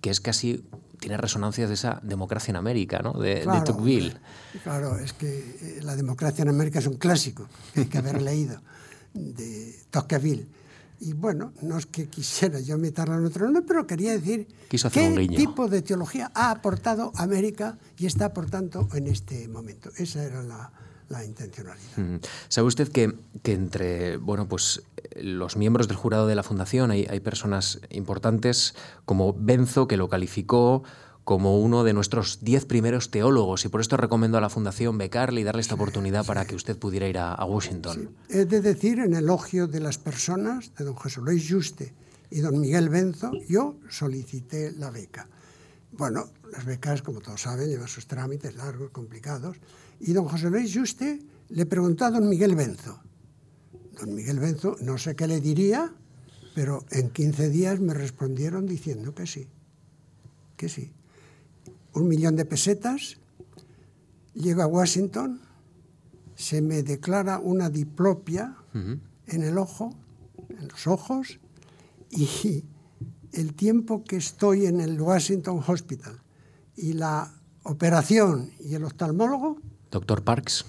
que es casi tiene resonancias de esa democracia en América, ¿no? de, Tocqueville. Claro, es que eh, la democracia en América es un clásico que hay que haber <laughs> leído, de Tocqueville. Y bueno, no es que quisiera yo meterla en otro nombre, pero quería decir qué tipo de teología ha aportado América y está aportando en este momento. Esa era la, la intencionalidad. ¿Sabe usted que, que, entre bueno, pues, los miembros del jurado de la Fundación hay, hay personas importantes como Benzo, que lo calificó como uno de nuestros diez primeros teólogos y por esto recomiendo a la Fundación becarle y darle esta oportunidad para que usted pudiera ir a, Washington. He de decir, en elogio de las personas, de don José Luis Juste y don Miguel Benzo, yo solicité la beca. Bueno, las becas, como todos saben, llevan sus trámites largos, complicados, y don José Luis Juste le preguntó a don Miguel Benzo. Don Miguel Benzo, no sé qué le diría, pero en 15 días me respondieron diciendo que sí, que sí. Un millón de pesetas, llego a Washington, se me declara una diplopia en el ojo, en los ojos, y el tiempo que estoy en el Washington Hospital y la operación y el oftalmólogo Doctor Parks.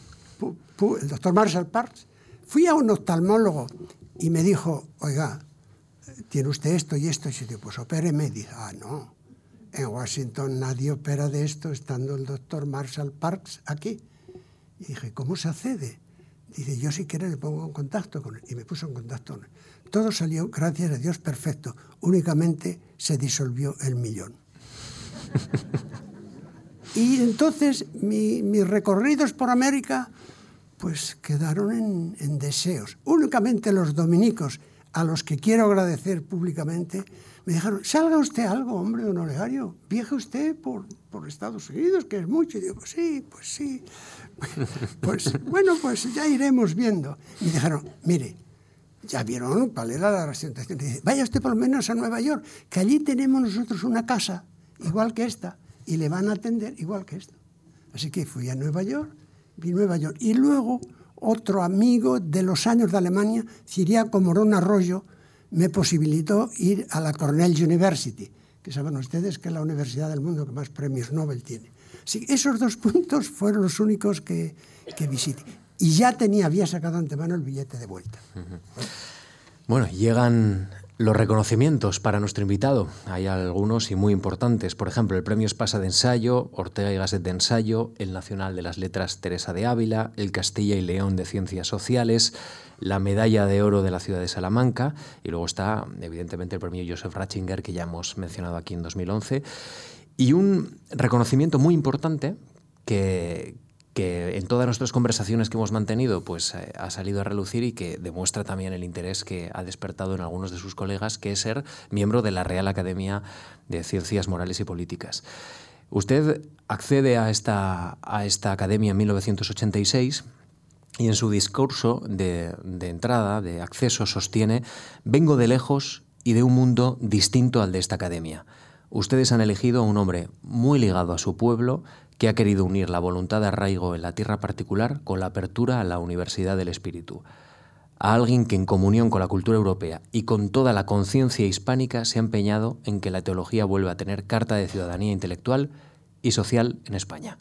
El doctor Marshall Parks. Fui a un oftalmólogo y me dijo, oiga, tiene usted esto y esto. Y yo digo, pues opéreme. Y dice, ah, no, en Washington nadie opera de esto estando el doctor Marshall Parks aquí. Y dije, ¿cómo se accede? Dice, yo si quiere le pongo en contacto con él. Y me puso en contacto con él. Todo salió, gracias a Dios, perfecto. Únicamente se disolvió el millón. <laughs> Y entonces mis recorridos por América pues quedaron en, deseos. Únicamente los dominicos, a los que quiero agradecer públicamente, me dijeron, salga usted algo, hombre, don Olegario, viaje usted por, por Estados Unidos, que es mucho. Y digo, pues sí, pues sí. <laughs> Pues bueno, pues ya iremos viendo. Y me dijeron, mire, ya vieron cuál era la presentación. Dice, vaya usted por lo menos a Nueva York, que allí tenemos nosotros una casa, igual que esta y le van a atender igual que esto. Así que fui a Nueva York, vi Nueva York. Y luego otro amigo de los años de Alemania, Ciriaco Morón Arroyo, me posibilitó ir a la Cornell University, que saben ustedes que es la universidad del mundo que más premios Nobel tiene. Que esos dos puntos fueron los únicos que, que visité. Y ya tenía, había sacado antemano el billete de vuelta. Bueno, llegan los reconocimientos para nuestro invitado, hay algunos y muy importantes. Por ejemplo, el Premio Espasa de Ensayo, Ortega y Gasset de Ensayo, el Nacional de las Letras Teresa de Ávila, el Castilla y León de Ciencias Sociales, la Medalla de Oro de la Ciudad de Salamanca y luego está, evidentemente, el Premio Joseph Ratzinger, que ya hemos mencionado aquí en 2011. Y un reconocimiento muy importante que, que en todas nuestras conversaciones que hemos mantenido pues eh, ha salido a relucir y que demuestra también el interés que ha despertado en algunos de sus colegas, que es ser miembro de la Real Academia de Ciencias Morales y Políticas. Usted accede a esta, a esta academia en 1986 y en su discurso de, de entrada, de acceso, sostiene, vengo de lejos y de un mundo distinto al de esta academia. Ustedes han elegido a un hombre muy ligado a su pueblo, que ha querido unir la voluntad de arraigo en la tierra particular con la apertura a la Universidad del Espíritu. A alguien que en comunión con la cultura europea y con toda la conciencia hispánica se ha empeñado en que la teología vuelva a tener carta de ciudadanía intelectual y social en España.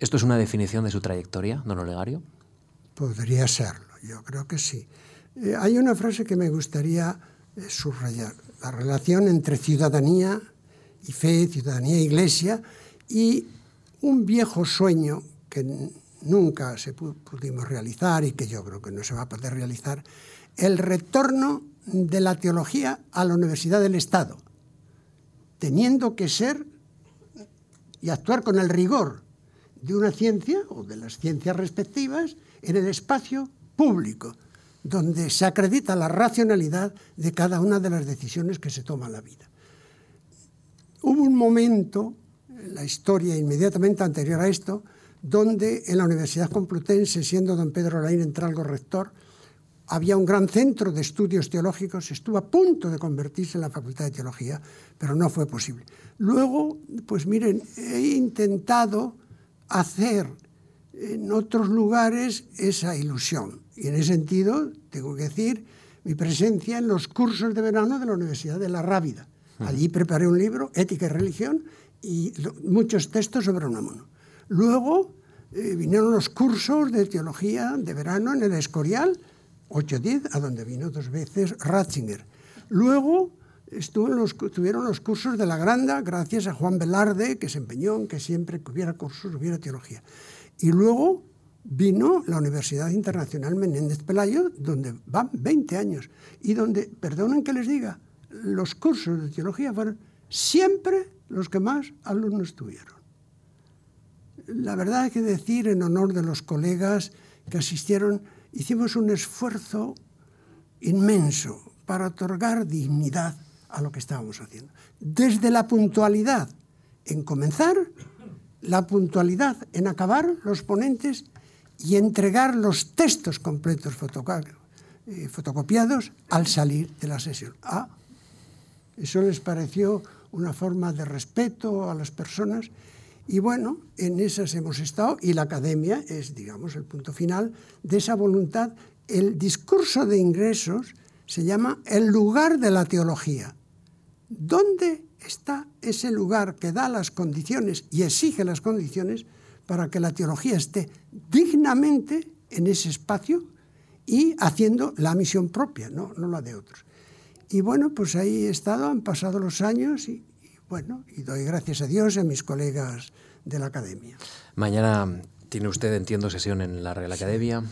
¿Esto es una definición de su trayectoria, don Olegario? Podría serlo, yo creo que sí. Eh, hay una frase que me gustaría eh, subrayar, la relación entre ciudadanía y fe, ciudadanía e iglesia, y un viejo sueño que nunca se pudimos realizar y que yo creo que no se va a poder realizar, el retorno de la teología a la Universidad del Estado, teniendo que ser y actuar con el rigor de una ciencia o de las ciencias respectivas en el espacio público, donde se acredita la racionalidad de cada una de las decisiones que se toman en la vida. Hubo un momento en la historia inmediatamente anterior a esto, donde en la Universidad Complutense, siendo don Pedro Laín Entralgo rector, había un gran centro de estudios teológicos, estuvo a punto de convertirse en la Facultad de Teología, pero no fue posible. Luego, pues miren, he intentado hacer en otros lugares esa ilusión. Y en ese sentido, tengo que decir, mi presencia en los cursos de verano de la Universidad de La Rábida. Allí preparé un libro, Ética y Religión, y muchos textos sobre Unamuno. Luego eh, vinieron los cursos de teología de verano en el Escorial, 8-10, a donde vino dos veces Ratzinger. Luego estuvo los, tuvieron los cursos de la Granda, gracias a Juan Velarde, que se empeñó en que siempre que hubiera cursos hubiera teología. Y luego vino la Universidad Internacional Menéndez Pelayo, donde van 20 años, y donde, perdonen que les diga, los cursos de teología fueron siempre los que más alumnos tuvieron. La verdad hay que decir, en honor de los colegas que asistieron, hicimos un esfuerzo inmenso para otorgar dignidad a lo que estábamos haciendo. Desde la puntualidad en comenzar, la puntualidad en acabar los ponentes y entregar los textos completos eh, fotocopiados al salir de la sesión. Ah, eso les pareció una forma de respeto a las personas. Y bueno, en esas hemos estado y la academia es, digamos, el punto final de esa voluntad. El discurso de ingresos se llama el lugar de la teología. ¿Dónde está ese lugar que da las condiciones y exige las condiciones para que la teología esté dignamente en ese espacio y haciendo la misión propia, no, no la de otros? Y bueno, pues ahí he estado, han pasado los años y, bueno, y doy gracias a Dios y a mis colegas de la academia. Mañana tiene usted, entiendo, sesión en la Real Academia.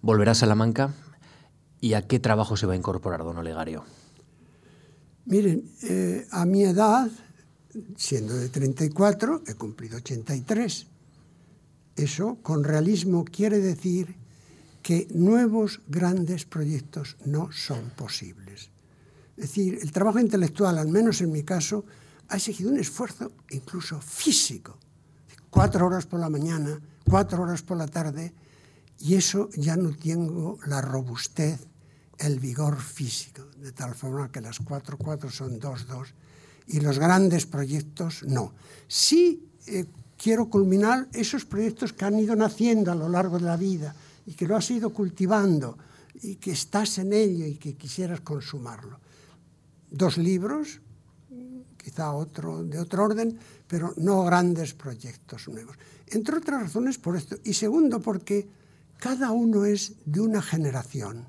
¿Volverá a Salamanca? ¿Y a qué trabajo se va a incorporar, don Olegario? Miren, eh, a mi edad, siendo de 34, he cumplido 83. Eso, con realismo, quiere decir que nuevos grandes proyectos no son posibles. Es decir, el trabajo intelectual, al menos en mi caso, ha exigido un esfuerzo incluso físico. Cuatro horas por la mañana, cuatro horas por la tarde, y eso ya no tengo la robustez, el vigor físico, de tal forma que las cuatro, cuatro son dos, dos, y los grandes proyectos no. Sí eh, quiero culminar esos proyectos que han ido naciendo a lo largo de la vida y que lo has ido cultivando y que estás en ello y que quisieras consumarlo dos libros, quizá otro de otro orden, pero no grandes proyectos nuevos. Entre otras razones por esto. Y segundo, porque cada uno es de una generación,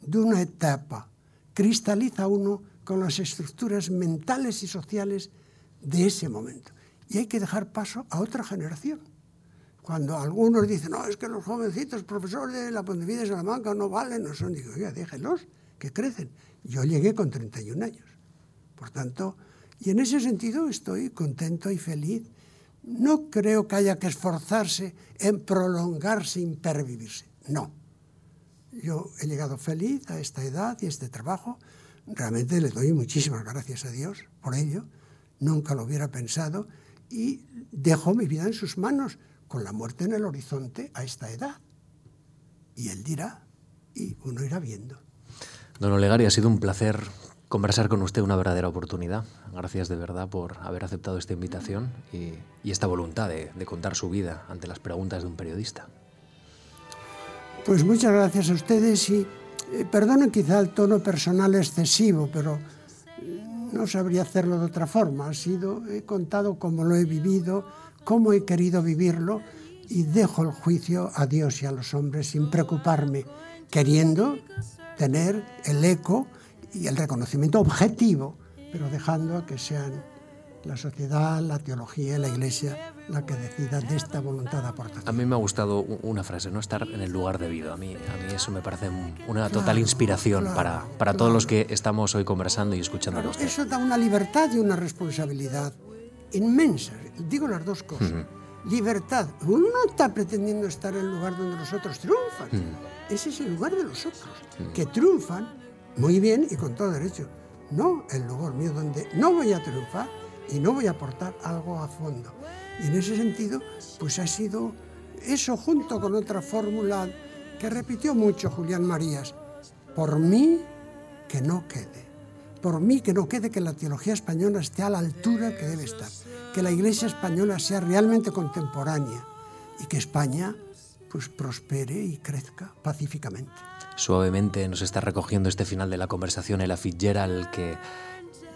de una etapa. Cristaliza uno con las estructuras mentales y sociales de ese momento. Y hay que dejar paso a otra generación. Cuando algunos dicen, no, es que los jovencitos profesores de la Pontevedra de Salamanca no valen, no son, digo, oiga, déjenlos, que crecen. Yo llegué con 31 años. Por tanto, y en ese sentido estoy contento y feliz. No creo que haya que esforzarse en prolongarse, sin pervivirse. No. Yo he llegado feliz a esta edad y a este trabajo. Realmente le doy muchísimas gracias a Dios por ello. Nunca lo hubiera pensado. Y dejo mi vida en sus manos, con la muerte en el horizonte a esta edad. Y él dirá, y uno irá viendo. Don Olegari, ha sido un placer conversar con usted, una verdadera oportunidad. Gracias de verdad por haber aceptado esta invitación y, esta voluntad de, contar su vida ante las preguntas de un periodista. Pues muchas gracias a ustedes y eh, perdonen quizá el tono personal excesivo, pero eh, no sabría hacerlo de otra forma. Ha sido, he contado cómo lo he vivido, cómo he querido vivirlo y dejo el juicio a Dios y a los hombres sin preocuparme, queriendo tener el eco y el reconocimiento objetivo, pero dejando a que sean la sociedad, la teología, la iglesia, la que decida de esta voluntad de aportación. A mí me ha gustado una frase, no estar en el lugar debido. A mí, a mí eso me parece una total inspiración para, para todos los que estamos hoy conversando y escuchando a usted. Eso da una libertad y una responsabilidad inmensa. Digo las dos cosas. Libertad. Uno no está pretendiendo estar en el lugar donde los otros triunfan. Ese es el lugar de los otros, que triunfan muy bien y con todo derecho. No el lugar mío donde no voy a triunfar y no voy a aportar algo a fondo. Y en ese sentido, pues ha sido eso junto con otra fórmula que repitió mucho Julián Marías. Por mí, que no quede. Por mí, que no quede que la teología española esté a la altura que debe estar. Que la iglesia española sea realmente contemporánea y que España pues prospere y crezca pacíficamente. Suavemente nos está recogiendo este final de la conversación Ella Fitzgerald que,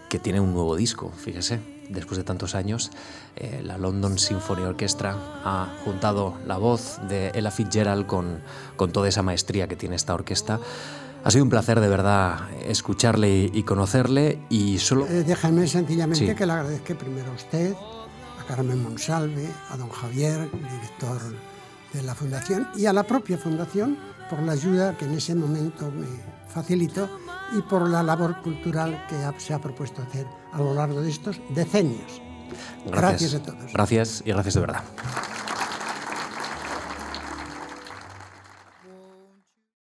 que tiene un nuevo disco, fíjese, después de tantos años, eh, la London Symphony Orchestra ha juntado la voz de Ella Fitzgerald con, con toda esa maestría que tiene esta orquesta. Ha sido un placer de verdad escucharle y conocerle y solo... Eh, déjame sencillamente que le agradezca primero a usted, a Carmen Monsalve, a don Javier, director de la Fundación, y a la propia Fundación por la ayuda que en ese momento me facilitó y por la labor cultural que se ha propuesto hacer a lo largo de estos decenios. Gracias, gracias a todos. Gracias y gracias de verdad.